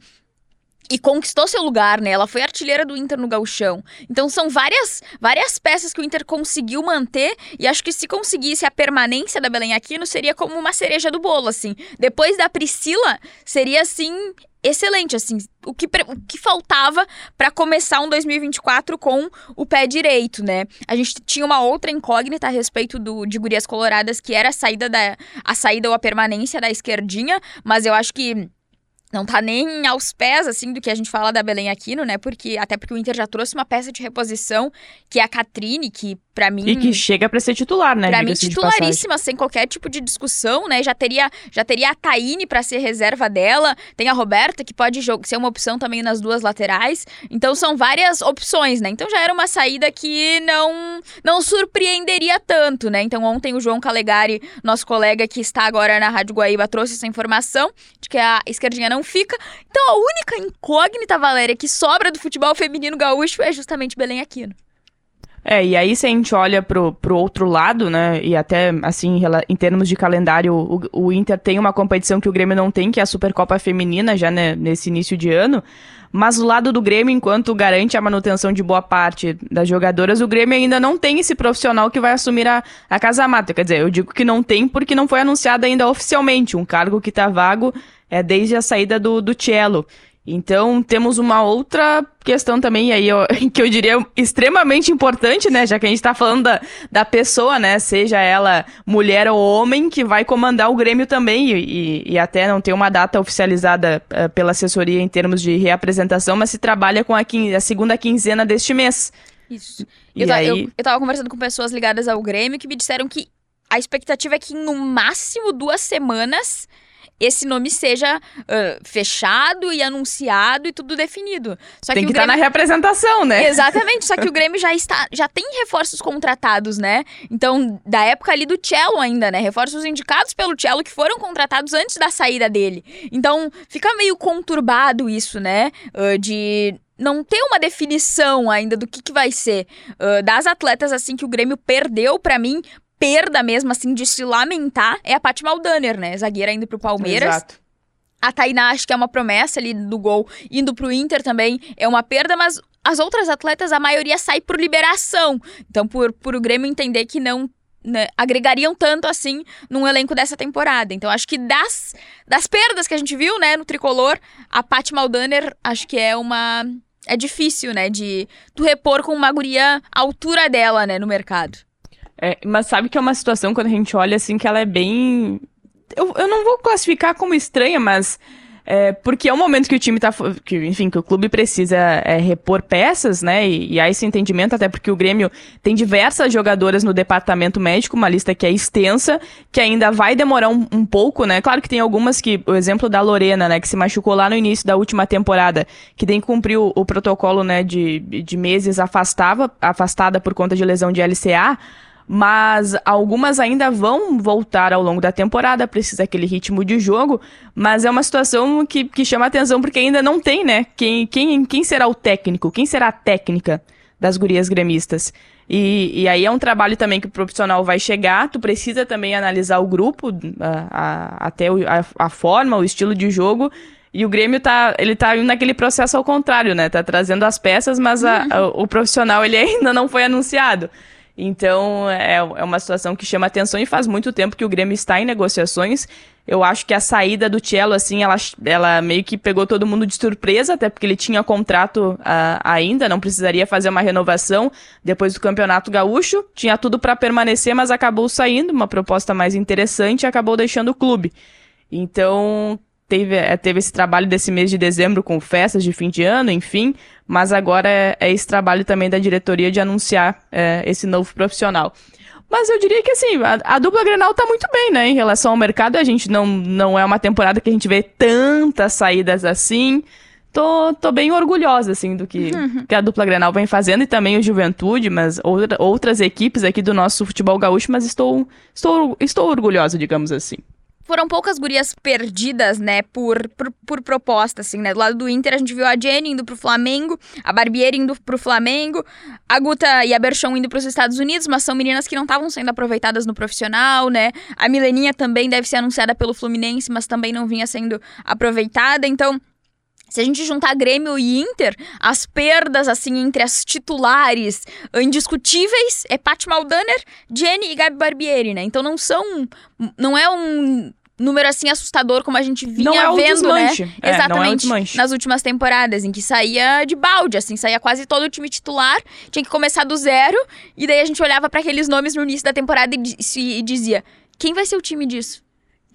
e conquistou seu lugar, né? Ela foi artilheira do Inter no Gauchão. Então são várias várias peças que o Inter conseguiu manter e acho que se conseguisse a permanência da Belém Aquino seria como uma cereja do bolo, assim. Depois da Priscila, seria assim excelente, assim, o que, o que faltava para começar um 2024 com o pé direito, né? A gente tinha uma outra incógnita a respeito do, de Gurias Coloradas, que era a saída da a saída ou a permanência da esquerdinha, mas eu acho que não tá nem aos pés, assim, do que a gente fala da Belém Aquino, né? Porque, até porque o Inter já trouxe uma peça de reposição, que é a Catrine, que para mim... E que chega para ser titular, né? Pra mim, titularíssima, sem qualquer tipo de discussão, né? Já teria, já teria a Taine para ser reserva dela, tem a Roberta, que pode ser uma opção também nas duas laterais. Então, são várias opções, né? Então, já era uma saída que não, não surpreenderia tanto, né? Então, ontem o João Calegari, nosso colega que está agora na Rádio Guaíba, trouxe essa informação de que a esquerdinha não fica. Então, a única incógnita, Valéria, que sobra do futebol feminino gaúcho é justamente Belém Aquino. É, e aí se a gente olha pro, pro outro lado, né, e até, assim, em termos de calendário, o, o Inter tem uma competição que o Grêmio não tem, que é a Supercopa Feminina, já né, nesse início de ano, mas o lado do Grêmio, enquanto garante a manutenção de boa parte das jogadoras, o Grêmio ainda não tem esse profissional que vai assumir a, a Casa Mata. Quer dizer, eu digo que não tem porque não foi anunciado ainda oficialmente, um cargo que tá vago é desde a saída do, do Cello. Então, temos uma outra questão também aí, ó, *laughs* que eu diria extremamente importante, né? Já que a gente tá falando da, da pessoa, né? Seja ela mulher ou homem, que vai comandar o Grêmio também. E, e até não tem uma data oficializada uh, pela assessoria em termos de reapresentação, mas se trabalha com a, a segunda quinzena deste mês. Isso. E eu, aí... eu, eu tava conversando com pessoas ligadas ao Grêmio que me disseram que a expectativa é que no máximo duas semanas esse nome seja uh, fechado e anunciado e tudo definido. Só tem que, que estar tá na representação, né? *laughs* Exatamente, só que o *laughs* Grêmio já está, já tem reforços contratados, né? Então, da época ali do Cello ainda, né? Reforços indicados pelo Cello que foram contratados antes da saída dele. Então, fica meio conturbado isso, né? Uh, de não ter uma definição ainda do que, que vai ser. Uh, das atletas, assim, que o Grêmio perdeu, para mim, perda mesmo, assim, de se lamentar é a Paty Maldaner, né? Zagueira indo pro Palmeiras. Exato. A Tainá acho que é uma promessa ali do gol, indo pro Inter também é uma perda, mas as outras atletas, a maioria sai por liberação. Então, por, por o Grêmio entender que não né, agregariam tanto assim num elenco dessa temporada. Então, acho que das, das perdas que a gente viu, né, no tricolor, a Paty Maldaner acho que é uma. É difícil, né, de tu repor com uma guria à altura dela, né, no mercado. É, mas sabe que é uma situação quando a gente olha assim que ela é bem. Eu, eu não vou classificar como estranha, mas. É, porque é um momento que o time tá. Que, enfim, que o clube precisa é, repor peças, né? E, e, há esse entendimento, até porque o Grêmio tem diversas jogadoras no departamento médico, uma lista que é extensa, que ainda vai demorar um, um, pouco, né? Claro que tem algumas que. O exemplo da Lorena, né? Que se machucou lá no início da última temporada, que tem que cumprir o, o protocolo, né? De, de meses afastava, afastada por conta de lesão de LCA mas algumas ainda vão voltar ao longo da temporada, precisa aquele ritmo de jogo, mas é uma situação que, que chama atenção porque ainda não tem, né? Quem, quem, quem será o técnico? Quem será a técnica das gurias gremistas? E, e aí é um trabalho também que o profissional vai chegar, tu precisa também analisar o grupo, a, a, até a, a forma, o estilo de jogo, e o Grêmio tá, ele tá naquele processo ao contrário, né? Tá trazendo as peças, mas a, a, o profissional ele *laughs* ainda não foi anunciado. Então, é, é uma situação que chama atenção e faz muito tempo que o Grêmio está em negociações. Eu acho que a saída do Cello, assim, ela, ela meio que pegou todo mundo de surpresa, até porque ele tinha contrato uh, ainda, não precisaria fazer uma renovação depois do Campeonato Gaúcho. Tinha tudo para permanecer, mas acabou saindo, uma proposta mais interessante e acabou deixando o clube. Então, teve, é, teve esse trabalho desse mês de dezembro com festas de fim de ano, enfim, mas agora é, é esse trabalho também da diretoria de anunciar é, esse novo profissional. Mas eu diria que assim, a, a, dupla Grenal tá muito bem, né? Em relação ao mercado, a gente não, não é uma temporada que a gente vê tantas saídas assim. Tô, tô bem orgulhosa, assim, do que, uhum. que a dupla Grenal vem fazendo e também o Juventude, mas outra, outras equipes aqui do nosso futebol gaúcho, mas estou, estou, estou orgulhosa, digamos assim foram poucas gurias perdidas, né, por, por, por, proposta, assim, né? Do lado do Inter, a gente viu a Jenny indo pro Flamengo, a Barbieri indo pro Flamengo, a Guta e a Berchon indo pros Estados Unidos, mas são meninas que não estavam sendo aproveitadas no profissional, né? A Mileninha também deve ser anunciada pelo Fluminense, mas também não vinha sendo aproveitada, então se a gente juntar Grêmio e Inter, as perdas, assim, entre as titulares indiscutíveis é Paty Maldaner, Jenny e Gabi Barbieri, né? Então não são. Não é um número assim assustador como a gente vinha não é vendo, né? É, Exatamente. Não é nas últimas temporadas, em que saía de balde, assim, saía quase todo o time titular, tinha que começar do zero, e daí a gente olhava para aqueles nomes no início da temporada e, e dizia: quem vai ser o time disso?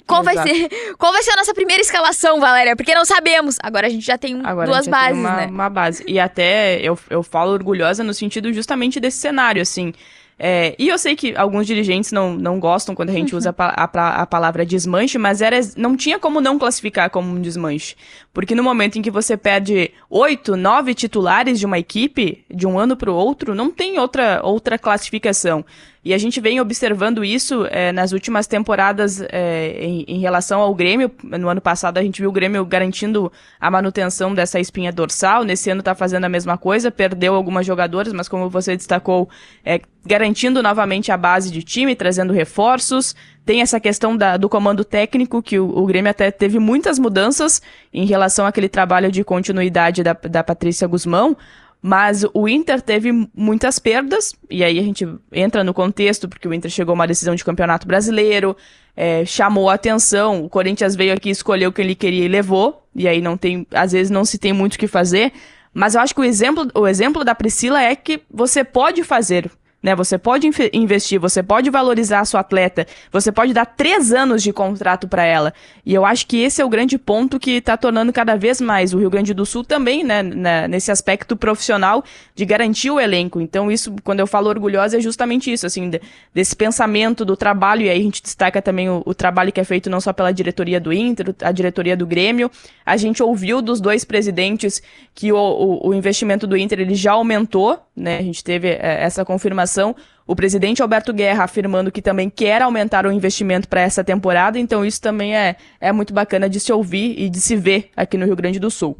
Qual vai, ser, *laughs* qual vai ser a nossa primeira escalação, Valéria? Porque não sabemos. Agora a gente já tem Agora duas já bases, tem uma, né? Uma base. E até eu, eu falo orgulhosa no sentido justamente desse cenário, assim. É, e eu sei que alguns dirigentes não, não gostam quando a gente usa a, a, a, palavra desmanche, mas era, não tinha como não classificar como um desmanche. Porque no momento em que você perde oito, nove titulares de uma equipe, de um ano para o outro, não tem outra, outra classificação. E a gente vem observando isso é, nas últimas temporadas é, em, em, relação ao Grêmio. No ano passado a gente viu o Grêmio garantindo a manutenção dessa espinha dorsal. Nesse ano está fazendo a mesma coisa, perdeu algumas jogadoras, mas como você destacou, é, garantindo novamente a base de time, trazendo reforços. Tem essa questão da, do comando técnico, que o, o, Grêmio até teve muitas mudanças em relação àquele trabalho de continuidade da, da Patrícia Guzmão. Mas o Inter teve muitas perdas, e aí a gente entra no contexto, porque o Inter chegou a uma decisão de campeonato brasileiro, é, chamou a atenção, o Corinthians veio aqui, escolheu o que ele queria e levou, e aí não tem, às vezes não se tem muito o que fazer. Mas eu acho que o exemplo, o exemplo da Priscila é que você pode fazer né? Você pode investir, você pode valorizar a sua atleta, você pode dar três anos de contrato para ela. E eu acho que esse é o grande ponto que está tornando cada vez mais o Rio Grande do Sul também, né, né, nesse aspecto profissional de garantir o elenco. Então, isso, quando eu falo orgulhosa, é justamente isso, assim, de, desse pensamento do trabalho, e aí a gente destaca também o, o, trabalho que é feito não só pela diretoria do Inter, a diretoria do Grêmio. A gente ouviu dos dois presidentes que o, o, o investimento do Inter ele já aumentou, né? A gente teve é, essa confirmação o presidente Alberto Guerra afirmando que também quer aumentar o investimento para essa temporada, então isso também é, é muito bacana de se ouvir e de se ver aqui no Rio Grande do Sul.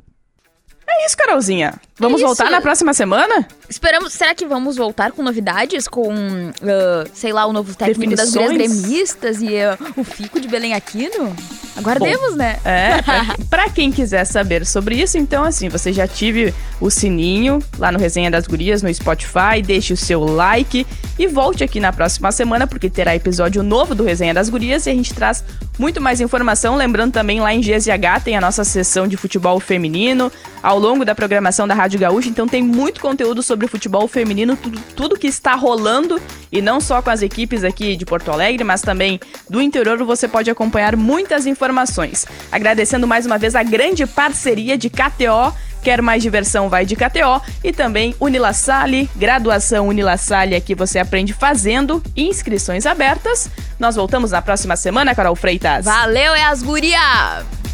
É isso, Carolzinha. Vamos é voltar na próxima semana? Esperamos. Será que vamos voltar com novidades? Com, uh, sei lá, o novo técnico das gurias gremistas e uh, o Fico de Belém Aquino? Aguardemos, Bom, né? É, pra, *laughs* pra, quem quiser saber sobre isso, então, assim, você já ative o sininho lá no Resenha das Gurias no Spotify, deixe o seu like e volte aqui na próxima semana, porque terá episódio novo do Resenha das Gurias e a gente traz muito mais informação. Lembrando também, lá em GZH tem a nossa sessão de futebol feminino ao longo da programação da Rádio Gaúcha, então tem muito conteúdo sobre futebol feminino, tudo, tudo que está rolando e não só com as equipes aqui de Porto Alegre, mas também do interior, você pode acompanhar muitas informações. Agradecendo mais uma vez a grande parceria de KTO. Quer mais diversão? Vai de KTO. E também Unilassalle, graduação Unilassalle, aqui você aprende fazendo, inscrições abertas. Nós voltamos na próxima semana, Carol Freitas. Valeu, é as guria!